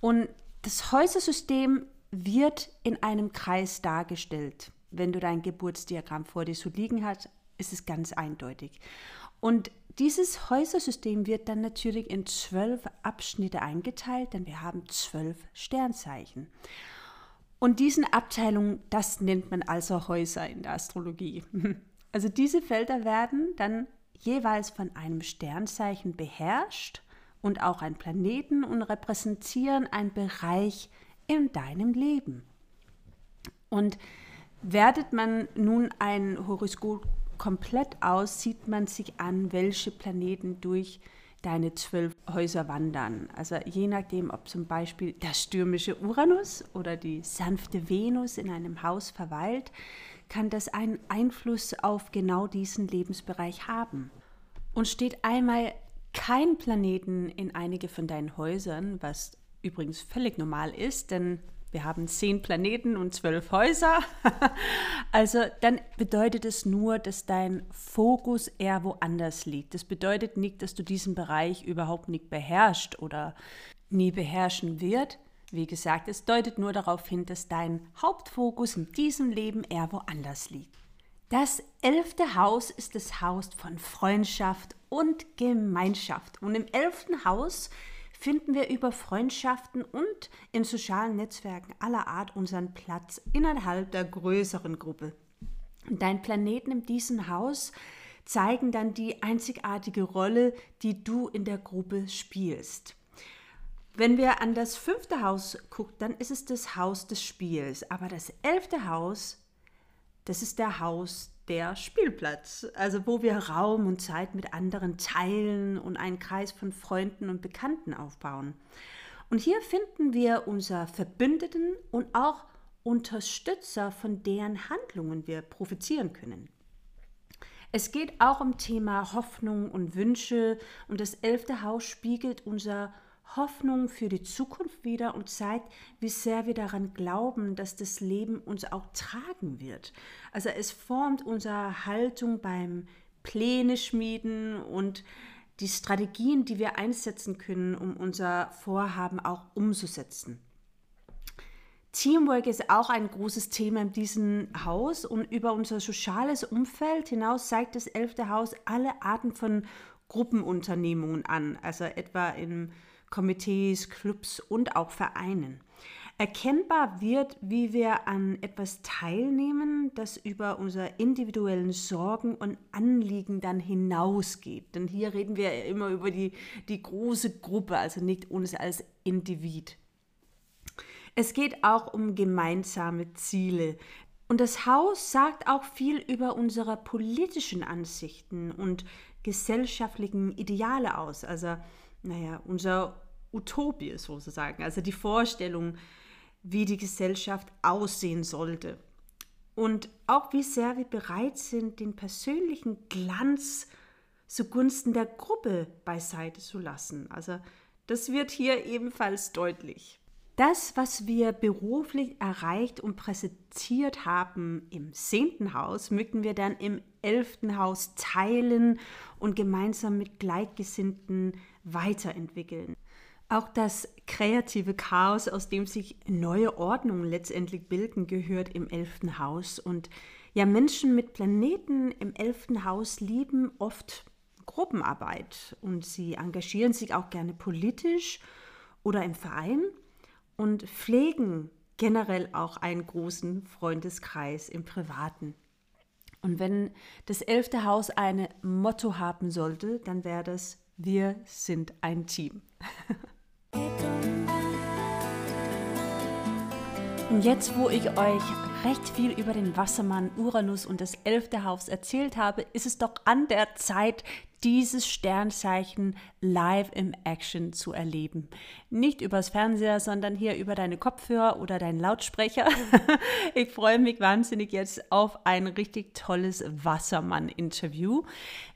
Und das Häusersystem wird in einem Kreis dargestellt. Wenn du dein Geburtsdiagramm vor dir so liegen hast, ist es ganz eindeutig. Und dieses Häusersystem wird dann natürlich in zwölf Abschnitte eingeteilt, denn wir haben zwölf Sternzeichen. Und diesen Abteilungen, das nennt man also Häuser in der Astrologie. (laughs) Also diese Felder werden dann jeweils von einem Sternzeichen beherrscht und auch ein Planeten und repräsentieren einen Bereich in deinem Leben. Und wertet man nun ein Horoskop komplett aus, sieht man sich an, welche Planeten durch deine zwölf Häuser wandern. Also je nachdem, ob zum Beispiel der stürmische Uranus oder die sanfte Venus in einem Haus verweilt, kann das einen Einfluss auf genau diesen Lebensbereich haben. Und steht einmal kein Planeten in einige von deinen Häusern, was übrigens völlig normal ist, denn wir haben zehn Planeten und zwölf Häuser. (laughs) also dann bedeutet es nur, dass dein Fokus eher woanders liegt. Das bedeutet nicht, dass du diesen Bereich überhaupt nicht beherrschst oder nie beherrschen wird. Wie gesagt, es deutet nur darauf hin, dass dein Hauptfokus in diesem Leben eher woanders liegt. Das elfte Haus ist das Haus von Freundschaft und Gemeinschaft. Und im elften Haus finden wir über Freundschaften und in sozialen Netzwerken aller Art unseren Platz innerhalb der größeren Gruppe. Dein Planeten in diesem Haus zeigen dann die einzigartige Rolle, die du in der Gruppe spielst. Wenn wir an das fünfte Haus gucken, dann ist es das Haus des Spiels. Aber das elfte Haus, das ist der Haus der Spielplatz, also wo wir Raum und Zeit mit anderen teilen und einen Kreis von Freunden und Bekannten aufbauen. Und hier finden wir unser Verbündeten und auch Unterstützer, von deren Handlungen wir profitieren können. Es geht auch um Thema Hoffnung und Wünsche und das elfte Haus spiegelt unser Hoffnung für die Zukunft wieder und zeigt, wie sehr wir daran glauben, dass das Leben uns auch tragen wird. Also es formt unsere Haltung beim Pläne schmieden und die Strategien, die wir einsetzen können, um unser Vorhaben auch umzusetzen. Teamwork ist auch ein großes Thema in diesem Haus und über unser soziales Umfeld hinaus zeigt das elfte Haus alle Arten von Gruppenunternehmungen an, also etwa im Komitees, Clubs und auch Vereinen. Erkennbar wird, wie wir an etwas teilnehmen, das über unsere individuellen Sorgen und Anliegen dann hinausgeht. Denn hier reden wir immer über die, die große Gruppe, also nicht uns als Individ. Es geht auch um gemeinsame Ziele. Und das Haus sagt auch viel über unsere politischen Ansichten und gesellschaftlichen Ideale aus. Also naja, unser Utopie sozusagen, also die Vorstellung, wie die Gesellschaft aussehen sollte. Und auch wie sehr wir bereit sind, den persönlichen Glanz zugunsten der Gruppe beiseite zu lassen. Also das wird hier ebenfalls deutlich. Das, was wir beruflich erreicht und präsentiert haben im zehnten Haus, möchten wir dann im elften Haus teilen und gemeinsam mit Gleichgesinnten weiterentwickeln. Auch das kreative Chaos, aus dem sich neue Ordnungen letztendlich bilden, gehört im elften Haus. Und ja, Menschen mit Planeten im elften Haus lieben oft Gruppenarbeit und sie engagieren sich auch gerne politisch oder im Verein und pflegen generell auch einen großen Freundeskreis im Privaten. Und wenn das elfte Haus ein Motto haben sollte, dann wäre das wir sind ein Team. Und jetzt, wo ich euch recht viel über den Wassermann, Uranus und das elfte Haus erzählt habe, ist es doch an der Zeit, dieses Sternzeichen live im Action zu erleben. Nicht übers Fernseher, sondern hier über deine Kopfhörer oder deinen Lautsprecher. (laughs) ich freue mich wahnsinnig jetzt auf ein richtig tolles Wassermann-Interview.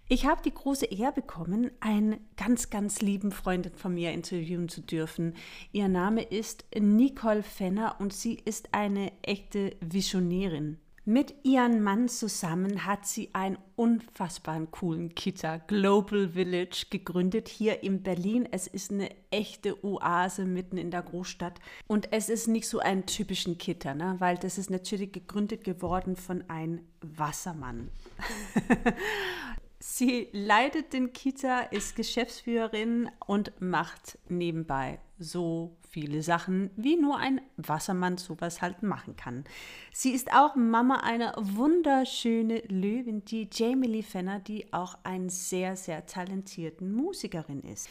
Ich habe die große Ehre bekommen, einen ganz, ganz lieben Freundin von mir interviewen zu dürfen. Ihr Name ist Nicole Fenner und sie ist eine echte Visionärin. Mit ihrem Mann zusammen hat sie einen unfassbaren coolen Kita Global Village gegründet hier in Berlin. Es ist eine echte Oase mitten in der Großstadt und es ist nicht so ein typischen Kita, ne? weil das ist natürlich gegründet geworden von einem Wassermann. (laughs) Sie leitet den Kita, ist Geschäftsführerin und macht nebenbei so viele Sachen, wie nur ein Wassermann sowas halt machen kann. Sie ist auch Mama einer wunderschönen Löwin, die Jamie Lee Fenner, die auch eine sehr, sehr talentierten Musikerin ist.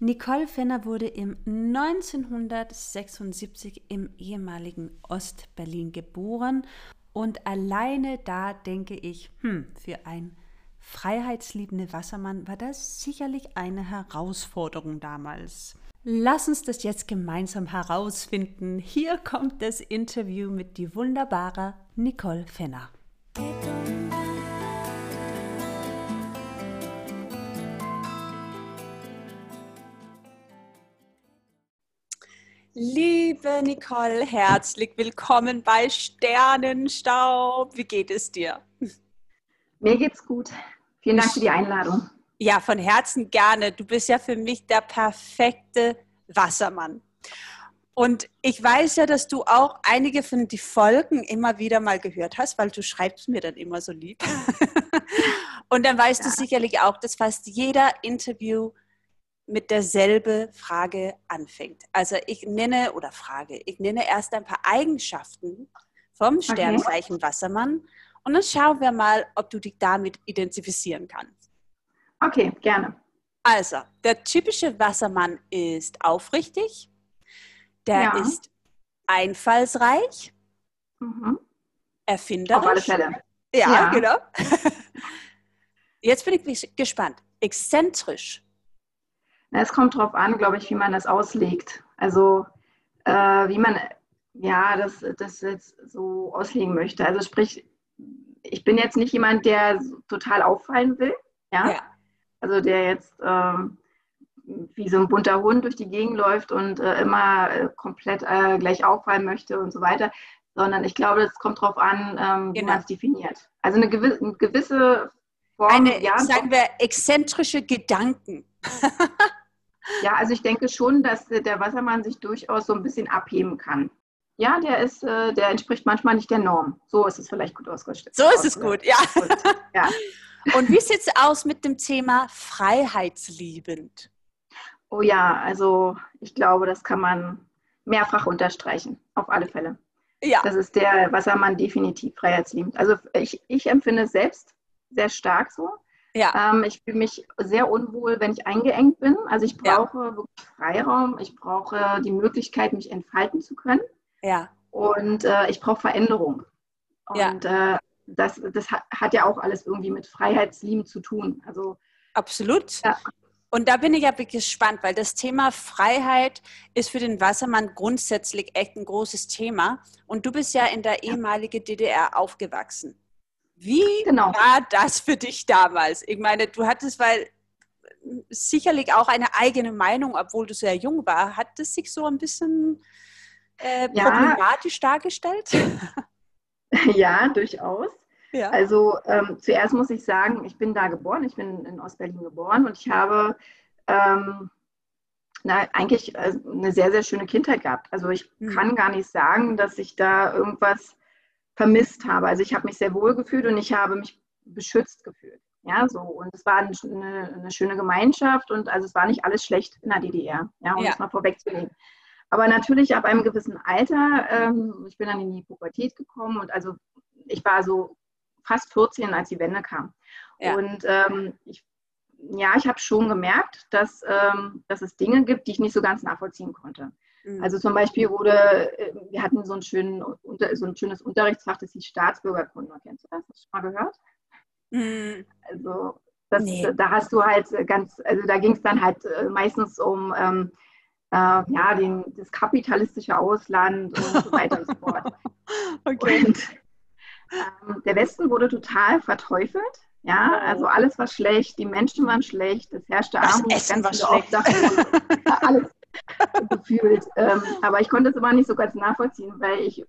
Nicole Fenner wurde im 1976 im ehemaligen Ostberlin geboren und alleine da denke ich, hm, für ein freiheitsliebende Wassermann war das sicherlich eine Herausforderung damals. Lass uns das jetzt gemeinsam herausfinden. Hier kommt das Interview mit die wunderbare Nicole Fenner. Liebe Nicole, herzlich willkommen bei Sternenstaub. Wie geht es dir? Mir geht's gut. Vielen Dank für die Einladung. Ja, von Herzen gerne. Du bist ja für mich der perfekte Wassermann. Und ich weiß ja, dass du auch einige von den Folgen immer wieder mal gehört hast, weil du schreibst mir dann immer so lieb. (laughs) Und dann weißt ja. du sicherlich auch, dass fast jeder Interview mit derselbe Frage anfängt. Also ich nenne oder frage, ich nenne erst ein paar Eigenschaften vom Sternzeichen okay. Wassermann und dann schauen wir mal, ob du dich damit identifizieren kannst. Okay, gerne. Also, der typische Wassermann ist aufrichtig, der ja. ist einfallsreich, mhm. erfinderisch. Auf alle Fälle. Ja, ja. genau. (laughs) Jetzt bin ich gespannt. Exzentrisch. Es kommt darauf an, glaube ich, wie man das auslegt. Also äh, wie man ja das, das jetzt so auslegen möchte. Also sprich, ich bin jetzt nicht jemand, der total auffallen will. Ja. ja. Also der jetzt ähm, wie so ein bunter Hund durch die Gegend läuft und äh, immer äh, komplett äh, gleich auffallen möchte und so weiter, sondern ich glaube, es kommt darauf an, ähm, genau. wie man es definiert. Also eine gewisse, eine gewisse Form. Eine, ja, sagen wir, exzentrische Gedanken. (laughs) ja, also ich denke schon, dass der Wassermann sich durchaus so ein bisschen abheben kann. Ja, der ist, äh, der entspricht manchmal nicht der Norm. So ist es vielleicht gut ausgestellt. So ist es gut, ja. ja. (laughs) Und wie sieht es aus mit dem Thema freiheitsliebend? Oh ja, also ich glaube, das kann man mehrfach unterstreichen, auf alle Fälle. Ja. Das ist der Wassermann definitiv freiheitsliebend. Also ich, ich empfinde es selbst sehr stark so. Ja. Ähm, ich fühle mich sehr unwohl, wenn ich eingeengt bin. Also ich brauche ja. wirklich Freiraum. Ich brauche die Möglichkeit, mich entfalten zu können. Ja. Und äh, ich brauche Veränderung. Und ja. äh, das, das hat, hat, ja auch alles irgendwie mit Freiheitslieben zu tun. Also absolut. Ja. Und da bin ich ja gespannt, weil das Thema Freiheit ist für den Wassermann grundsätzlich echt ein großes Thema. Und du bist ja in der ehemaligen DDR aufgewachsen. Wie genau. war das für dich damals? Ich meine, du hattest, weil sicherlich auch eine eigene Meinung, obwohl du sehr jung war, hat es sich so ein bisschen äh, ja. problematisch dargestellt? (laughs) Ja, durchaus. Ja. Also ähm, zuerst muss ich sagen, ich bin da geboren, ich bin in Ostberlin geboren und ich habe ähm, na, eigentlich äh, eine sehr, sehr schöne Kindheit gehabt. Also ich mhm. kann gar nicht sagen, dass ich da irgendwas vermisst habe. Also ich habe mich sehr wohl gefühlt und ich habe mich beschützt gefühlt. Ja, so. Und es war eine, eine, schöne Gemeinschaft und also es war nicht alles schlecht in der DDR, ja, um ja. das mal vorwegzunehmen. Aber natürlich ab einem gewissen Alter, ähm, ich bin dann in die Pubertät gekommen und also ich war so fast 14, als die Wende kam. Ja. Und ähm, ich, ja, ich habe schon gemerkt, dass, ähm, dass es Dinge gibt, die ich nicht so ganz nachvollziehen konnte. Mhm. Also zum Beispiel wurde, äh, wir hatten so, einen schönen, so ein schönes Unterrichtsfach, das hieß Staatsbürgerkunde. Kennst du das? Hast du schon mal gehört? Mhm. Also das, nee. da hast du halt ganz, also da ging es dann halt äh, meistens um ähm, äh, ja, den, das kapitalistische Ausland und so weiter und so fort. (laughs) Okay. Und ähm, der Westen wurde total verteufelt. Ja, also alles war schlecht, die Menschen waren schlecht, es herrschte Armut, das Essen ganz war schlecht. Obdach, alles (laughs) gefühlt. Ähm, aber ich konnte es immer nicht so ganz nachvollziehen, weil ich, äh,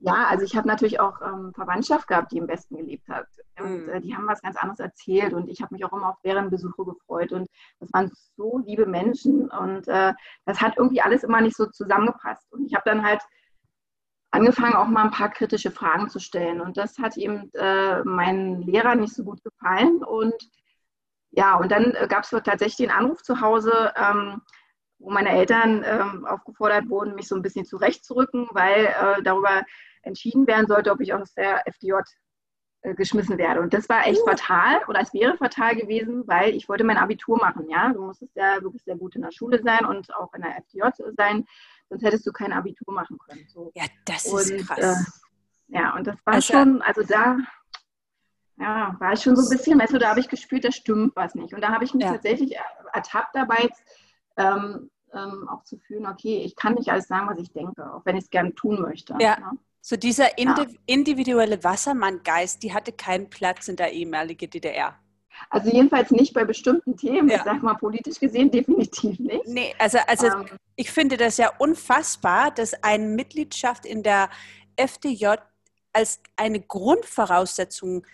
ja, also ich habe natürlich auch ähm, Verwandtschaft gehabt, die im Westen gelebt hat. Und mhm. äh, die haben was ganz anderes erzählt und ich habe mich auch immer auf deren Besuche gefreut. Und das waren so liebe Menschen und äh, das hat irgendwie alles immer nicht so zusammengepasst. Und ich habe dann halt angefangen, auch mal ein paar kritische Fragen zu stellen. Und das hat eben äh, meinen Lehrern nicht so gut gefallen. Und ja, und dann äh, gab es tatsächlich einen Anruf zu Hause, ähm, wo meine Eltern ähm, aufgefordert wurden, mich so ein bisschen zurechtzurücken, weil äh, darüber entschieden werden sollte, ob ich aus der FDJ äh, geschmissen werde. Und das war echt uh. fatal oder es wäre fatal gewesen, weil ich wollte mein Abitur machen. Ja, du musstest ja wirklich sehr gut in der Schule sein und auch in der FDJ sein sonst hättest du kein Abitur machen können. So. Ja, das ist und, krass. Äh, ja, und das war also, schon, also da ja, war ich schon so ein bisschen, weißt du, da habe ich gespürt, da stimmt was nicht. Und da habe ich mich ja. tatsächlich ertappt dabei, ähm, ähm, auch zu fühlen, okay, ich kann nicht alles sagen, was ich denke, auch wenn ich es gerne tun möchte. Ja. Ne? So dieser individuelle Wassermann-Geist, die hatte keinen Platz in der ehemaligen DDR. Also jedenfalls nicht bei bestimmten Themen. Ja. Ich sage mal politisch gesehen (laughs) definitiv nicht. Nee, also, also ähm, ich finde das ja unfassbar, dass eine Mitgliedschaft in der FDJ als eine Grundvoraussetzung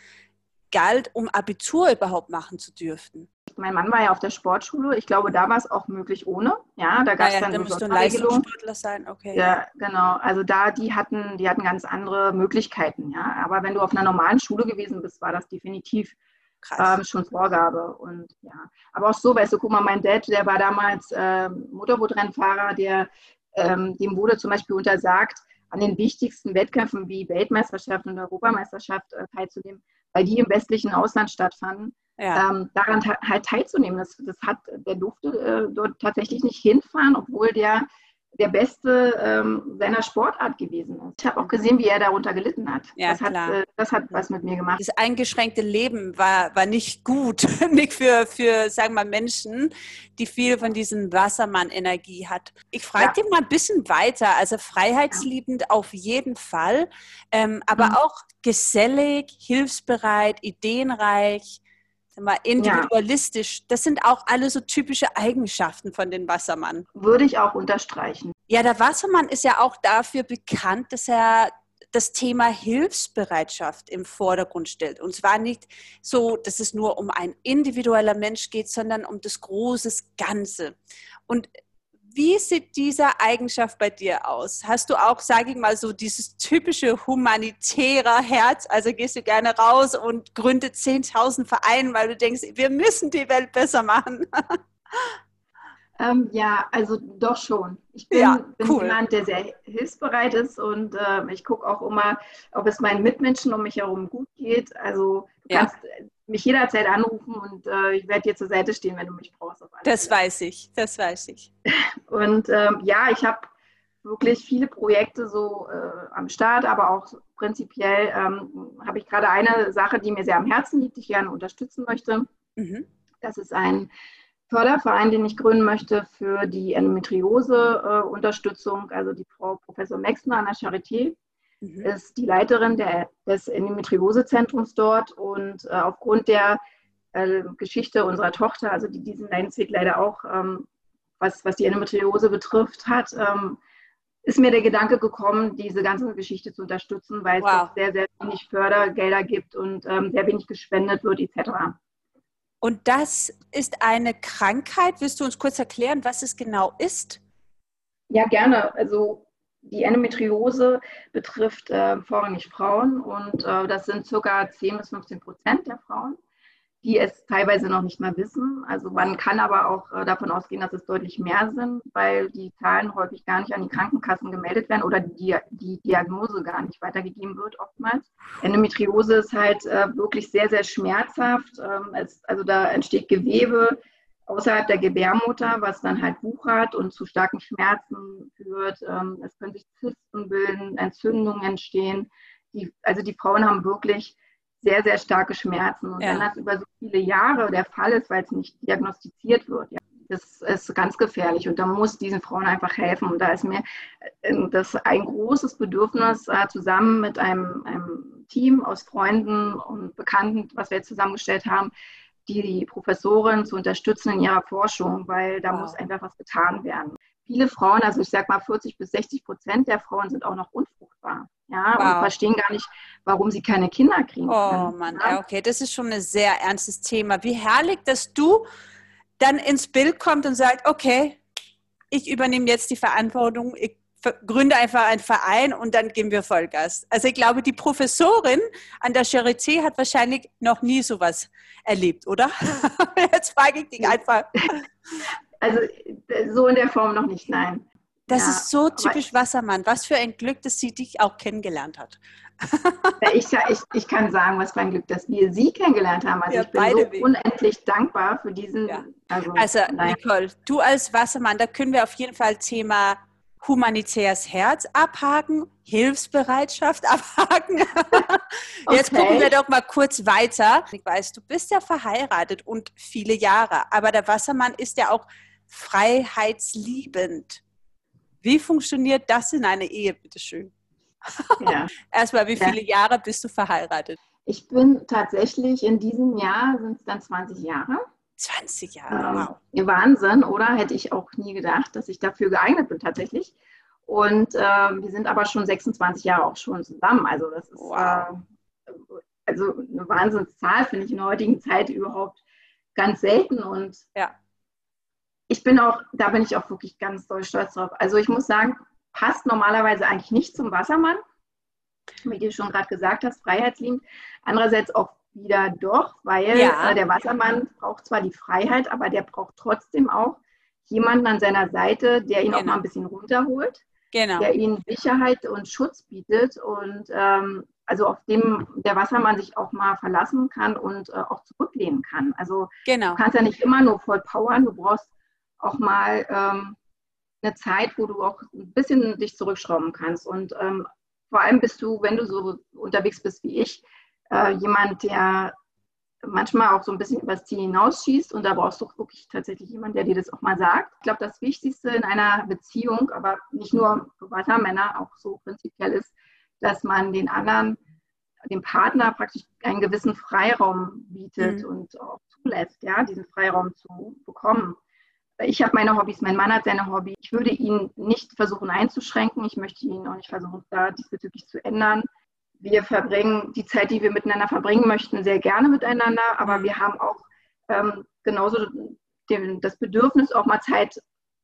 galt, um Abitur überhaupt machen zu dürfen. Mein Mann war ja auf der Sportschule. Ich glaube, da war es auch möglich ohne. Ja, da gab es ja, dann, dann so Leistungssportler sein. Okay. Ja, genau. Also da die hatten, die hatten ganz andere Möglichkeiten. Ja, aber wenn du auf einer normalen Schule gewesen bist, war das definitiv ähm, schon Vorgabe. Und ja, aber auch so, weißt du, guck mal, mein Dad, der war damals äh, Motorboot-Rennfahrer, der ähm, dem wurde zum Beispiel untersagt, an den wichtigsten Wettkämpfen wie Weltmeisterschaft und Europameisterschaft äh, teilzunehmen, weil die im westlichen Ausland stattfanden. Ja. Ähm, daran halt teilzunehmen. Das, das hat, der durfte äh, dort tatsächlich nicht hinfahren, obwohl der der Beste ähm, seiner Sportart gewesen ist. Ich habe auch gesehen, wie er darunter gelitten hat. Ja, das, hat äh, das hat was mit mir gemacht. Das eingeschränkte Leben war, war nicht gut, (laughs) nicht für, für, sagen wir mal, Menschen, die viel von diesem Wassermann-Energie hat. Ich frage ja. dich mal ein bisschen weiter. Also freiheitsliebend ja. auf jeden Fall, ähm, aber mhm. auch gesellig, hilfsbereit, ideenreich mal, individualistisch. Ja. Das sind auch alle so typische Eigenschaften von den Wassermann. Würde ich auch unterstreichen. Ja, der Wassermann ist ja auch dafür bekannt, dass er das Thema Hilfsbereitschaft im Vordergrund stellt. Und zwar nicht so, dass es nur um ein individueller Mensch geht, sondern um das große Ganze. Und wie sieht diese Eigenschaft bei dir aus? Hast du auch, sage ich mal, so dieses typische humanitäre Herz? Also gehst du gerne raus und gründet 10.000 Vereine, weil du denkst, wir müssen die Welt besser machen? (laughs) Ähm, ja, also doch schon. Ich bin, ja, bin jemand, der sehr hilfsbereit ist und äh, ich gucke auch immer, ob es meinen Mitmenschen um mich herum gut geht. Also du ja. kannst mich jederzeit anrufen und äh, ich werde dir zur Seite stehen, wenn du mich brauchst. das weiß ich, das weiß ich. (laughs) Und ähm, ja, ich habe wirklich viele Projekte so äh, am Start, aber auch prinzipiell ähm, habe ich gerade eine Sache, die mir sehr am Herzen liegt, die ich gerne unterstützen möchte. Mhm. Das ist ein Förderverein, den ich gründen möchte für die Endometriose-Unterstützung. Also die Frau Professor Mexner an der Charité mhm. ist die Leiterin der, des Endometriosezentrums dort und äh, aufgrund der äh, Geschichte unserer Tochter, also die diesen Leidensweg leider auch, ähm, was, was die Endometriose betrifft, hat, ähm, ist mir der Gedanke gekommen, diese ganze Geschichte zu unterstützen, weil wow. es sehr, sehr wenig Fördergelder gibt und ähm, sehr wenig gespendet wird etc. Und das ist eine Krankheit. Willst du uns kurz erklären, was es genau ist? Ja, gerne. Also die Endometriose betrifft äh, vorrangig Frauen und äh, das sind circa 10 bis 15 Prozent der Frauen, die es teilweise noch nicht mal wissen. Also man kann aber auch äh, davon ausgehen, dass es deutlich mehr sind, weil die Zahlen häufig gar nicht an die Krankenkassen gemeldet werden oder die, die Diagnose gar nicht weitergegeben wird oftmals. Endometriose ist halt äh, wirklich sehr, sehr schmerzhaft. Ähm, also da entsteht Gewebe außerhalb der Gebärmutter, was dann halt wuchert und zu starken Schmerzen führt. Ähm, es können sich Zysten bilden, Entzündungen entstehen. Die, also die Frauen haben wirklich sehr, sehr starke Schmerzen. Und ja. wenn das über so viele Jahre der Fall ist, weil es nicht diagnostiziert wird, ja, das ist ganz gefährlich und da muss diesen Frauen einfach helfen. Und da ist mir äh, das ein großes Bedürfnis, äh, zusammen mit einem, einem Team aus Freunden und Bekannten, was wir jetzt zusammengestellt haben, die Professorin zu unterstützen in ihrer Forschung, weil da wow. muss einfach was getan werden. Viele Frauen, also ich sage mal 40 bis 60 Prozent der Frauen sind auch noch unfruchtbar. Ja, wow. und verstehen gar nicht, warum sie keine Kinder kriegen. Oh können, Mann, ja? okay, das ist schon ein sehr ernstes Thema. Wie herrlich, dass du dann ins Bild kommst und sagst, okay, ich übernehme jetzt die Verantwortung, ich gründe einfach einen Verein und dann geben wir Vollgas. Also ich glaube, die Professorin an der Charité hat wahrscheinlich noch nie sowas erlebt, oder? (laughs) Jetzt frage ich dich einfach. (laughs) Also so in der Form noch nicht, nein. Das ja, ist so typisch Wassermann. Was für ein Glück, dass sie dich auch kennengelernt hat. ich, ich, ich kann sagen, was für ein Glück, dass wir sie kennengelernt haben. Also ja, ich bin so Wege. unendlich dankbar für diesen. Ja. Also, also Nicole, du als Wassermann, da können wir auf jeden Fall Thema humanitäres Herz abhaken, Hilfsbereitschaft (laughs) abhaken. Jetzt okay. gucken wir doch mal kurz weiter. Ich weiß, du bist ja verheiratet und viele Jahre, aber der Wassermann ist ja auch freiheitsliebend. Wie funktioniert das in einer Ehe, bitteschön? (laughs) Ja. Erstmal, wie viele ja. Jahre bist du verheiratet? Ich bin tatsächlich in diesem Jahr sind es dann 20 Jahre. 20 Jahre, ähm, wow. Wahnsinn, oder? Hätte ich auch nie gedacht, dass ich dafür geeignet bin tatsächlich. Und äh, wir sind aber schon 26 Jahre auch schon zusammen. Also das ist wow. äh, also eine Wahnsinnszahl, finde ich in der heutigen Zeit überhaupt ganz selten. Und ja. Ich bin auch, da bin ich auch wirklich ganz doll stolz drauf. Also ich muss sagen, passt normalerweise eigentlich nicht zum Wassermann. Wie du schon gerade gesagt hast, freiheitsliebend. Andererseits auch wieder doch, weil ja. äh, der Wassermann braucht zwar die Freiheit, aber der braucht trotzdem auch jemanden an seiner Seite, der ihn genau. auch mal ein bisschen runterholt, genau. der ihm Sicherheit und Schutz bietet und ähm, also auf dem der Wassermann sich auch mal verlassen kann und äh, auch zurücklehnen kann. Also genau. du kannst ja nicht immer nur voll powern, du brauchst auch mal ähm, eine Zeit, wo du auch ein bisschen dich zurückschrauben kannst. Und ähm, vor allem bist du, wenn du so unterwegs bist wie ich, äh, jemand, der manchmal auch so ein bisschen übers Ziel hinausschießt und da brauchst du wirklich tatsächlich jemanden, der dir das auch mal sagt. Ich glaube, das Wichtigste in einer Beziehung, aber nicht nur für Wassermänner, auch so prinzipiell ist, dass man den anderen, dem Partner praktisch einen gewissen Freiraum bietet mhm. und auch zulässt, ja, diesen Freiraum zu bekommen. Ich habe meine Hobbys, mein Mann hat seine Hobby. Ich würde ihn nicht versuchen einzuschränken. Ich möchte ihn auch nicht versuchen, da diesbezüglich zu ändern. Wir verbringen die Zeit, die wir miteinander verbringen möchten, sehr gerne miteinander, aber mhm. wir haben auch ähm, genauso den, das Bedürfnis, auch mal Zeit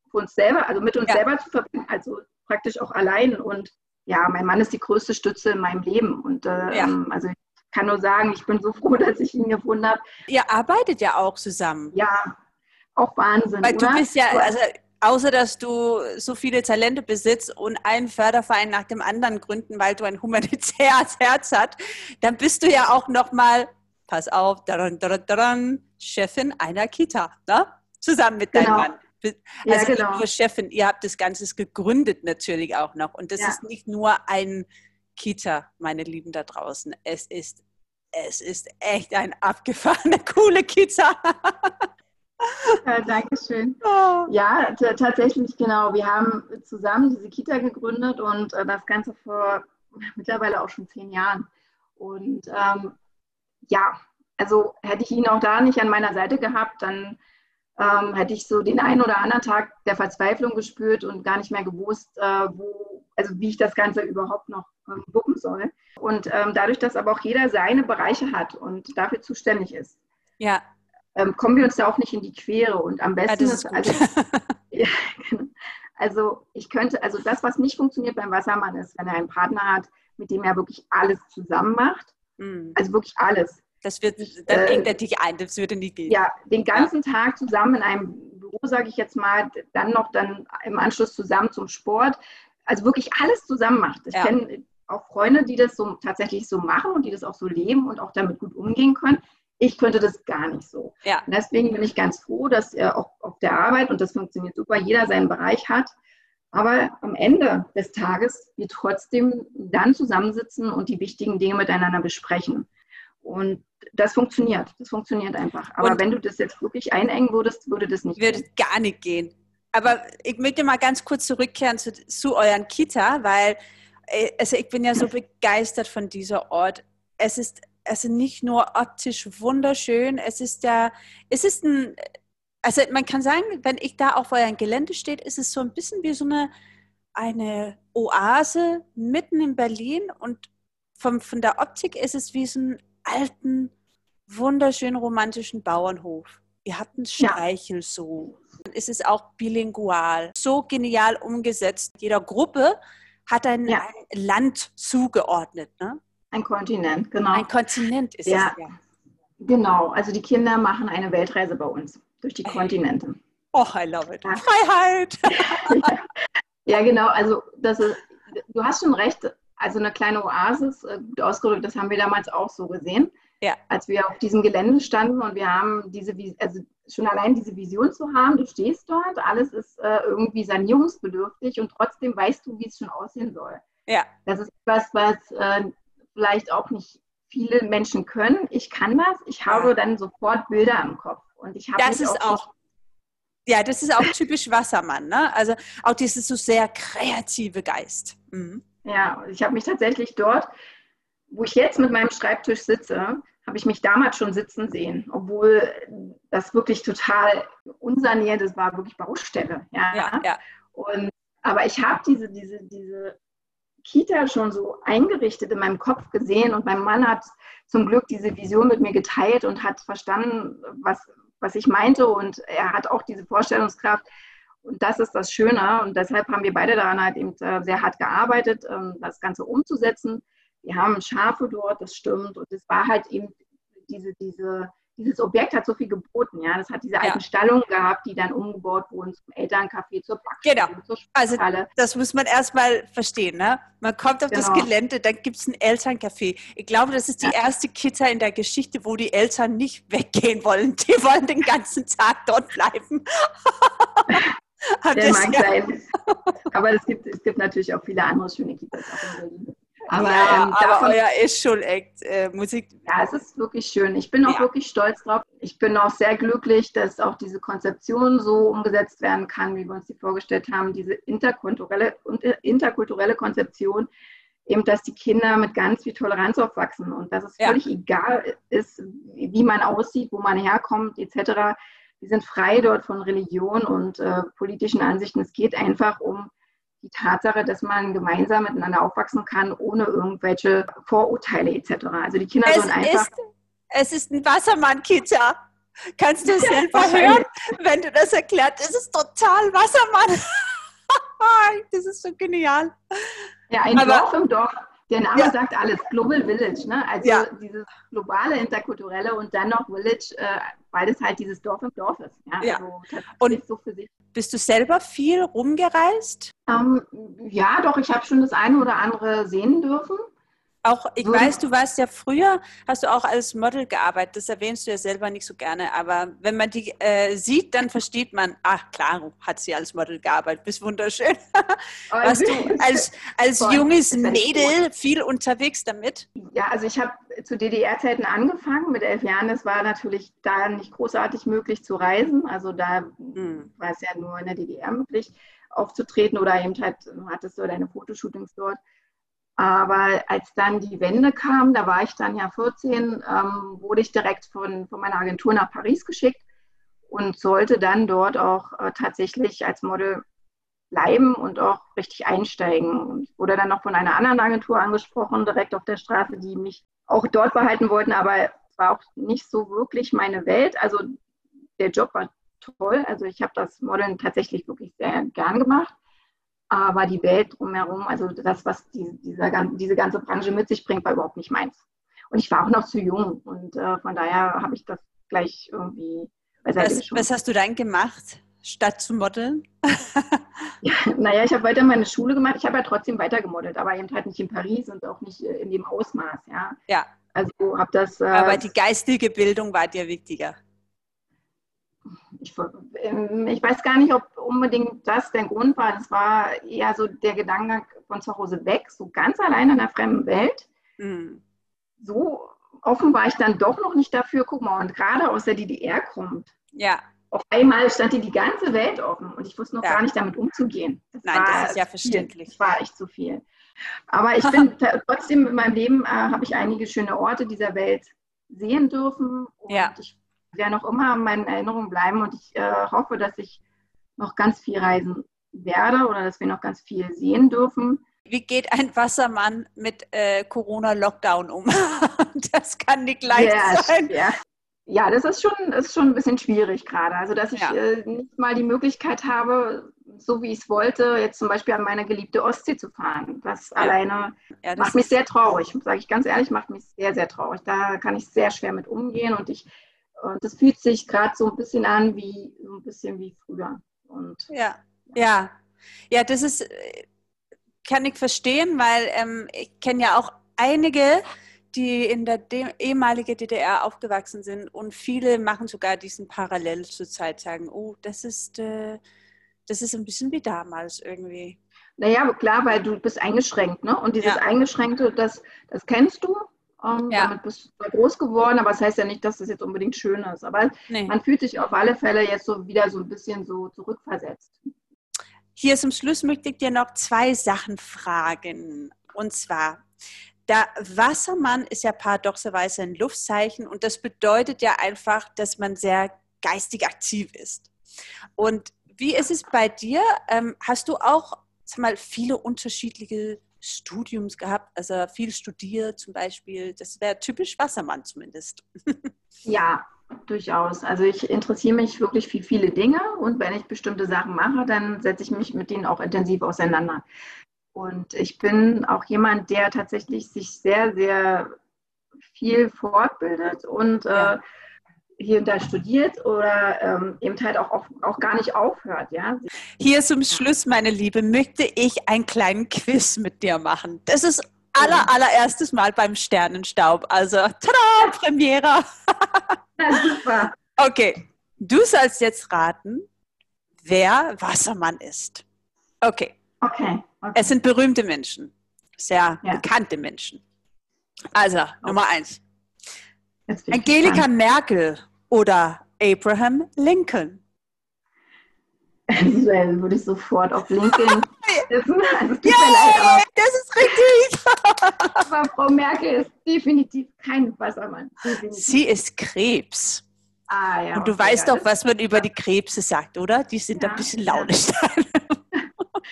für uns selber, also mit uns ja. selber zu verbringen, also praktisch auch allein. Und ja, mein Mann ist die größte Stütze in meinem Leben. Und äh, ja. Ähm, also ich kann nur sagen, ich bin so froh, (laughs) dass ich ihn gefunden habe. Ihr arbeitet ja auch zusammen. Ja, auch Wahnsinn. Weil oder? du bist ja, also außer dass du so viele Talente besitzt und einen Förderverein nach dem anderen gründen, weil du ein humanitäres (laughs) Herz hast, dann bist du ja auch nochmal, pass auf, daran, daran, daran, Chefin einer Kita, ne? zusammen mit deinem genau. Mann. Also ja, genau. Chefin, ihr habt das Ganze gegründet natürlich auch noch. Und das ja. ist nicht nur ein Kita, meine Lieben da draußen. Es ist, es ist echt ein abgefahrener, (laughs) coole Kita. Ja, Dankeschön. Oh. (laughs) Ja, tatsächlich genau. Wir haben zusammen diese Kita gegründet und äh, das Ganze vor mittlerweile auch schon zehn Jahren. Und ähm, ja, also hätte ich ihn auch da nicht an meiner Seite gehabt, dann ähm, hätte ich so den einen oder anderen Tag der Verzweiflung gespürt und gar nicht mehr gewusst, äh, wo, also wie ich das Ganze überhaupt noch ähm, wuppen soll. Und ähm, dadurch, dass aber auch jeder seine Bereiche hat und dafür zuständig ist, ja. Ähm, kommen wir uns da auch nicht in die Quere. Und am besten ja, ist, ist also, (laughs) ja, genau. also ich könnte, also das, was nicht funktioniert beim Wassermann, ist, wenn er einen Partner hat, mit dem er wirklich alles zusammen macht. Mhm. Also wirklich alles. Das wird, dann äh, er dich ein, das würde nicht gehen. Ja, den ganzen ja. Tag zusammen in einem Büro, sage ich jetzt mal, dann noch dann im Anschluss zusammen zum Sport. Also wirklich alles zusammen macht. Ich ja. kenne auch Freunde, die das so tatsächlich so machen und die das auch so leben und auch damit gut umgehen können. Ich könnte das gar nicht so. Ja. Und deswegen bin ich ganz froh, dass er auch auf der Arbeit, und das funktioniert super, jeder seinen Bereich hat. Aber am Ende des Tages wir trotzdem dann zusammensitzen und die wichtigen Dinge miteinander besprechen. Und das funktioniert. Das funktioniert einfach. Aber und wenn du das jetzt wirklich einengen würdest, würde das nicht würde gehen. gar nicht gehen. Aber ich möchte mal ganz kurz zurückkehren zu, zu euren Kita, weil äh, also ich bin ja so begeistert von dieser Ort. Es ist also nicht nur optisch wunderschön, es ist ja, es ist ein, also man kann sagen, wenn ich da auf eurem Gelände steht, ist es so ein bisschen wie so eine, eine Oase mitten in Berlin und vom, von der Optik ist es wie so ein alten, wunderschönen romantischen Bauernhof. Ihr habt einen Streichel ja. so. Es ist auch bilingual, so genial umgesetzt. Jeder Gruppe hat ein, ja. ein Land zugeordnet. Ne? Ein Kontinent, genau. Ein Kontinent ist ja. es ja. Genau, also die Kinder machen eine Weltreise bei uns durch die Kontinente. Oh, I love it. Ja. Freiheit! ja. (laughs) (laughs) ja, genau, also das ist, du hast schon recht, also eine kleine Oasis, äh, gut ausgedrückt, das haben wir damals auch so gesehen. Ja. Als wir auf diesem Gelände standen und wir haben diese, also schon allein diese Vision zu haben, du stehst dort, alles ist äh, irgendwie sanierungsbedürftig und trotzdem weißt du, wie es schon aussehen soll. Ja. Das ist etwas, was äh, vielleicht auch nicht viele Menschen können. Ich kann das, ich habe dann sofort Bilder im Kopf. Und ich habe das ist auch, auch ja, das ist auch typisch Wassermann, ne? Also auch dieses so sehr kreative Geist. Mhm. Ja, ich habe mich tatsächlich dort, wo ich jetzt mit meinem Schreibtisch sitze, habe ich mich damals schon sitzen sehen, obwohl das wirklich total unsaniert, das war wirklich Baustelle. Ja, ja. ja. Und, aber ich habe diese, diese, diese Kita schon so eingerichtet in meinem Kopf gesehen und mein Mann hat zum Glück diese Vision mit mir geteilt und hat verstanden, was, was ich meinte und er hat auch diese Vorstellungskraft. Und das ist das Schöne und deshalb haben wir beide daran halt eben äh, sehr hart gearbeitet, ähm, das Ganze umzusetzen. Wir haben Schafe dort, das stimmt und es war halt eben diese, diese dieses Objekt hat so viel geboten, ja. Das hat diese alten ja. Stallungen gehabt, die dann umgebaut wurden zum Elterncafé, zur Backstube, genau. zur Also das muss man erstmal verstehen, ne? Man kommt auf genau. das Gelände, dann gibt es ein Elterncafé. Ich glaube, das ist die ja. erste Kita in der Geschichte, wo die Eltern nicht weggehen wollen. Die wollen den ganzen Tag dort bleiben. (laughs) der mag ja. sein. Aber es gibt, es gibt natürlich auch viele andere schöne Kitas auch in Berlin. Aber, ja, ähm, aber euer ist schon echt äh, Musik. Ja, es ist wirklich schön. Ich bin auch ja. wirklich stolz drauf. Ich bin auch sehr glücklich, dass auch diese Konzeption so umgesetzt werden kann, wie wir uns die vorgestellt haben. Diese interkulturelle, äh, interkulturelle Konzeption, eben, dass die Kinder mit ganz viel Toleranz aufwachsen und dass es ja. völlig egal ist, wie man aussieht, wo man herkommt, etc. Wir sind frei dort von Religion und äh, politischen Ansichten. Es geht einfach um die Tatsache, dass man gemeinsam miteinander aufwachsen kann, ohne irgendwelche Vorurteile etc. Also die Kinder es sollen einfach. Ist, es ist ein Wassermann-Kita. Kannst du es ja, selber hören, wenn du das erklärst? Es ist total Wassermann. (laughs) das ist so genial. Ja, ein Aber, Dorf im Dorf. Der Name ja. sagt alles, Global Village, ne? also ja. dieses globale, interkulturelle und dann noch Village, äh, weil es halt dieses Dorf im Dorf ist. Ja, ja. Also, und so für sich. Bist du selber viel rumgereist? Ähm, ja, doch, ich habe schon das eine oder andere sehen dürfen. Auch, ich weiß, du warst ja früher, hast du auch als Model gearbeitet, das erwähnst du ja selber nicht so gerne, aber wenn man die äh, sieht, dann versteht man, ach klar, hat sie als Model gearbeitet, bist wunderschön. (laughs) Warst du (laughs) als, als junges Mädel viel unterwegs damit? Ja, also ich habe zu DDR-Zeiten angefangen, mit elf Jahren, es war natürlich da nicht großartig möglich zu reisen, also da hm. war es ja nur in der DDR möglich aufzutreten oder eben halt hattest du deine Fotoshootings dort. Aber als dann die Wende kam, da war ich dann ja 14, ähm, wurde ich direkt von, von meiner Agentur nach Paris geschickt und sollte dann dort auch äh, tatsächlich als Model bleiben und auch richtig einsteigen. Und wurde dann noch von einer anderen Agentur angesprochen, direkt auf der Straße, die mich auch dort behalten wollten, aber es war auch nicht so wirklich meine Welt. Also der Job war toll. Also ich habe das Modeln tatsächlich wirklich sehr gern gemacht. Aber die Welt drumherum, also das, was die, dieser, diese ganze Branche mit sich bringt, war überhaupt nicht meins. Und ich war auch noch zu jung und äh, von daher habe ich das gleich irgendwie was, was hast du dann gemacht, statt zu modeln? (laughs) ja, naja, ich habe weiter meine Schule gemacht. Ich habe ja trotzdem weiter gemodelt, aber eben halt nicht in Paris und auch nicht äh, in dem Ausmaß. Ja. ja. Also habe das. Äh, aber die geistige Bildung war dir wichtiger ich, ähm, ich, weiß gar nicht, ob unbedingt das der Grund war. Es war eher so der Gedanke von zu Hause weg, so ganz allein in der fremden Welt. Mhm. So offen war ich dann doch noch nicht dafür. Guck mal, und gerade aus der DDR kommt. Ja. Auf einmal stand dir die ganze Welt offen und ich wusste noch ja. gar nicht damit umzugehen. Das Nein, das ist ja verständlich. Das war echt zu viel. Aber ich (laughs) bin trotzdem in meinem Leben äh, habe ich einige schöne Orte dieser Welt sehen dürfen und ja. ich werden auch immer in meinen Erinnerungen bleiben und ich äh, hoffe, dass ich noch ganz viel reisen werde oder dass wir noch ganz viel sehen dürfen. Wie geht ein Wassermann mit äh, Corona-Lockdown um? (laughs) das kann nicht leicht ja, sein. Ja. ja, das ist schon, ist schon ein bisschen schwierig gerade. Also, dass ich ja. äh, nicht mal die Möglichkeit habe, so wie ich es wollte, jetzt zum Beispiel an meine geliebte Ostsee zu fahren. Das alleine das macht mich sehr traurig. Sage ich ganz ehrlich, macht mich sehr, sehr traurig. Da kann ich sehr schwer mit umgehen und ich und das fühlt sich gerade so ein bisschen an wie so ein bisschen wie früher. Und, ja, ja. Ja, das ist, kann ich verstehen, weil ähm, ich kenne ja auch einige, die in der ehemaligen DDR aufgewachsen sind und viele machen sogar diesen Parallel zur Zeit, sagen, oh, das ist, äh, das ist ein bisschen wie damals irgendwie. Naja, klar, weil du bist eingeschränkt, ne? Und dieses ja. Eingeschränkte, das, das kennst du ähm, ja. Damit bist du groß geworden, aber das heißt ja nicht, dass das jetzt unbedingt schön ist. Aber nee. man fühlt sich auf alle Fälle jetzt so wieder so ein bisschen so zurückversetzt. Hier zum Schluss möchte ich dir noch zwei Sachen fragen. Und zwar, der Wassermann ist ja paradoxerweise ein Luftzeichen und das bedeutet ja einfach, dass man sehr geistig aktiv ist. Und wie ist es bei dir? Ähm, hast du auch sag mal, viele unterschiedliche Studiums gehabt, also viel studiert zum Beispiel? Das wäre typisch Wassermann zumindest. (laughs) Ja, durchaus. Also ich interessiere mich wirklich für viele Dinge und wenn ich bestimmte Sachen mache, dann setze ich mich mit denen auch intensiv auseinander. Und ich bin auch jemand, der tatsächlich sich sehr, sehr viel fortbildet und ja. äh, hier und da studiert oder ähm, eben halt auch, auch, auch gar nicht aufhört. Ja? Hier zum Schluss, meine Liebe, möchte ich einen kleinen Quiz mit dir machen. Das ist aller, allererstes Mal beim Sternenstaub. Also, tada, Premiere. Ja, super. Okay, du sollst jetzt raten, wer Wassermann ist. Okay. Okay. okay. Es sind berühmte Menschen, sehr ja. bekannte Menschen. Also. Nummer eins. Angelika Merkel oder Abraham Lincoln. (laughs) Also, würde ich sofort auf Lincoln (laughs) tippen. Also, yeah, das ist richtig. (laughs) aber Frau Merkel ist definitiv kein Wassermann. Definitiv. Sie ist Krebs. Ah, ja, Und du okay, weißt doch, was man über die Krebse sagt, oder? Die sind ja, ein bisschen launisch.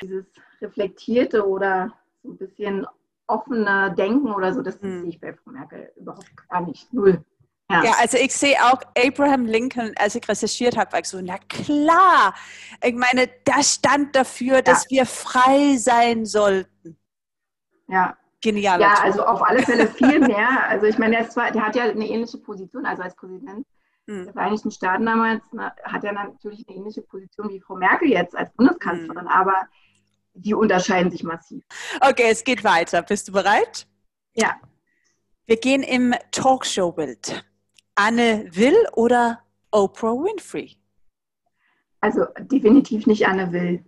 Dieses reflektierte oder so ein bisschen offene Denken oder so, das hm. sehe ich bei Frau Merkel überhaupt gar nicht. Null. Ja. ja. also ich sehe auch Abraham Lincoln, als ich recherchiert habe, war ich so, na klar, ich meine, das stand dafür, dass ja. wir frei sein sollten. Ja. Genial. Ja, also auf alle Fälle viel mehr. Also ich meine, der, zwar, der hat ja eine ähnliche Position, also als Präsident hm. der Vereinigten Staaten damals na, hat er natürlich eine ähnliche Position wie Frau Merkel jetzt als Bundeskanzlerin, hm. aber die unterscheiden sich massiv. Okay, es geht weiter. Bist du bereit? Ja. Wir gehen im Talkshow-Bild. Anne Will oder Oprah Winfrey? Also definitiv nicht Anne Will.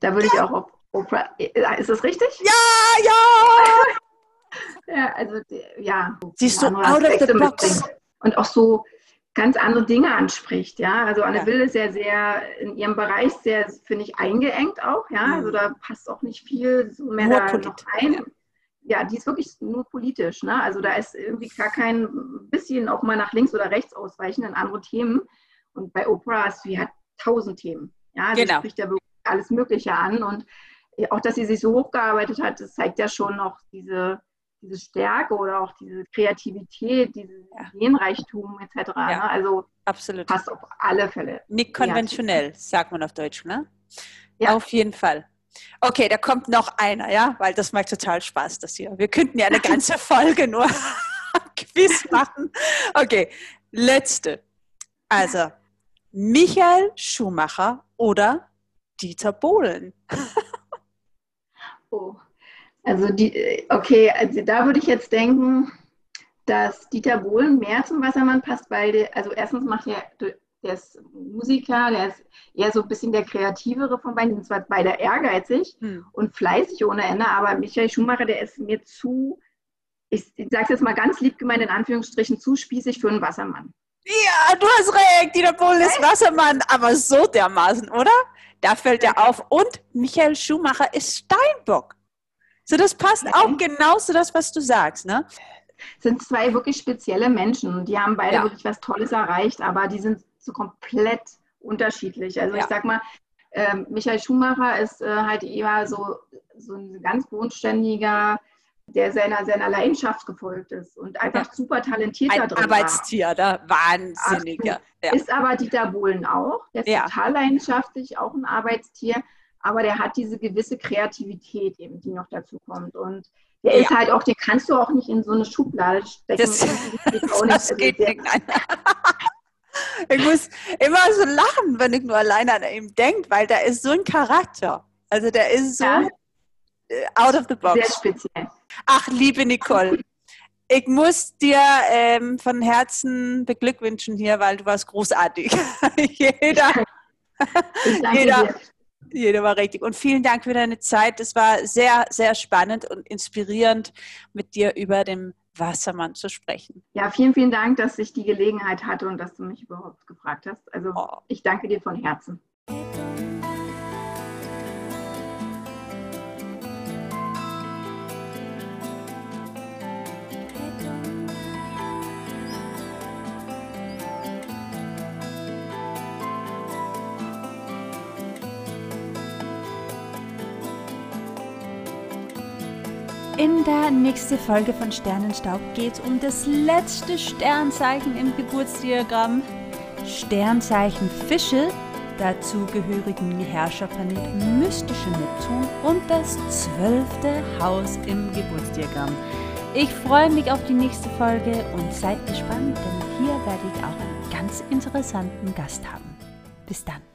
Da würde ich auch auf Oprah. Äh, ist das richtig? Ja, ja! (laughs) ja, also ja. Siehst du, out of the box. Und auch so ganz andere Dinge anspricht, ja. Also Anne ja. Will ist ja sehr in ihrem Bereich sehr, finde ich, eingeengt auch, ja. Also mhm. da passt auch nicht viel so mehr Nur da noch ein ja, die ist wirklich nur politisch. Ne? Also da ist irgendwie gar kein bisschen auch mal nach links oder rechts ausweichen in andere Themen. Und bei Oprah ist sie hat tausend Themen. Ja, sie genau. spricht ja wirklich alles Mögliche an. Und auch, dass sie sich so hochgearbeitet hat, das zeigt ja schon noch diese, diese Stärke oder auch diese Kreativität, dieses. Ideenreichtum etc. Ja, ne? Also absolut. passt auf alle Fälle. Nicht konventionell, sagt man auf Deutsch, ne? Ja. Auf jeden Fall. Okay, da kommt noch einer, ja, weil das macht total Spaß, das hier. Wir könnten ja eine ganze (laughs) Folge nur (laughs) Quiz machen. Okay, letzte. Also, Michael Schumacher oder Dieter Bohlen? (laughs) oh, also die, okay, also da würde ich jetzt denken, dass Dieter Bohlen mehr zum Wassermann passt, weil, der, also erstens macht er der ist Musiker, der ist eher so ein bisschen der kreativere von beiden, sind zwar beide ehrgeizig hm. und fleißig ohne Ende, aber Michael Schumacher, der ist mir zu, ich, ich sage es jetzt mal ganz lieb gemeint in Anführungsstrichen, zu spießig für einen Wassermann. Ja, du hast recht, Dieter Bohlen ist Wassermann, aber so dermaßen, oder? Da fällt er auf. Und Michael Schumacher ist Steinbock. So, das passt okay. auch genau zu das, was du sagst, ne? sind zwei wirklich spezielle Menschen. Die haben beide ja. wirklich was Tolles erreicht, aber die sind so komplett unterschiedlich. Also ja. ich sag mal, äh, Michael Schumacher ist äh, halt eher so, so ein ganz bodenständiger, der seiner, seiner Leidenschaft gefolgt ist und einfach ja. super talentierter ein drin Arbeitstier, da wahnsinniger. Ja. Ist aber Dieter Bohlen auch. Der ist ja. total leidenschaftlich, auch ein Arbeitstier, aber der hat diese gewisse Kreativität eben, die noch dazu kommt. Und der ist halt auch, den kannst du auch nicht in so eine Schublade stecken. Das, das (laughs) geht nicht. Ich muss immer so lachen, wenn ich nur alleine an ihm denke, weil der ist so ein Charakter. Also der ist so ja. Äh, out of the box. Sehr speziell. Ach, liebe Nicole, ich muss dir ähm, von Herzen beglückwünschen hier, weil du warst großartig. (laughs) jeder, jeder, jeder war richtig. Und vielen Dank für deine Zeit. Es war sehr, sehr spannend und inspirierend, mit dir über den Wassermann zu sprechen. Ja, vielen, vielen Dank, dass ich die Gelegenheit hatte und dass du mich überhaupt gefragt hast. Also oh. ich danke dir von Herzen. Der nächsten Folge von Sternenstaub geht es um das letzte Sternzeichen im Geburtsdiagramm. Sternzeichen Fische, dazu gehörigen Herrscherplanet mystische Neptun und das zwölfte Haus im Geburtsdiagramm. Ich freue mich auf die nächste Folge und seid gespannt, denn hier werde ich auch einen ganz interessanten Gast haben. Bis dann.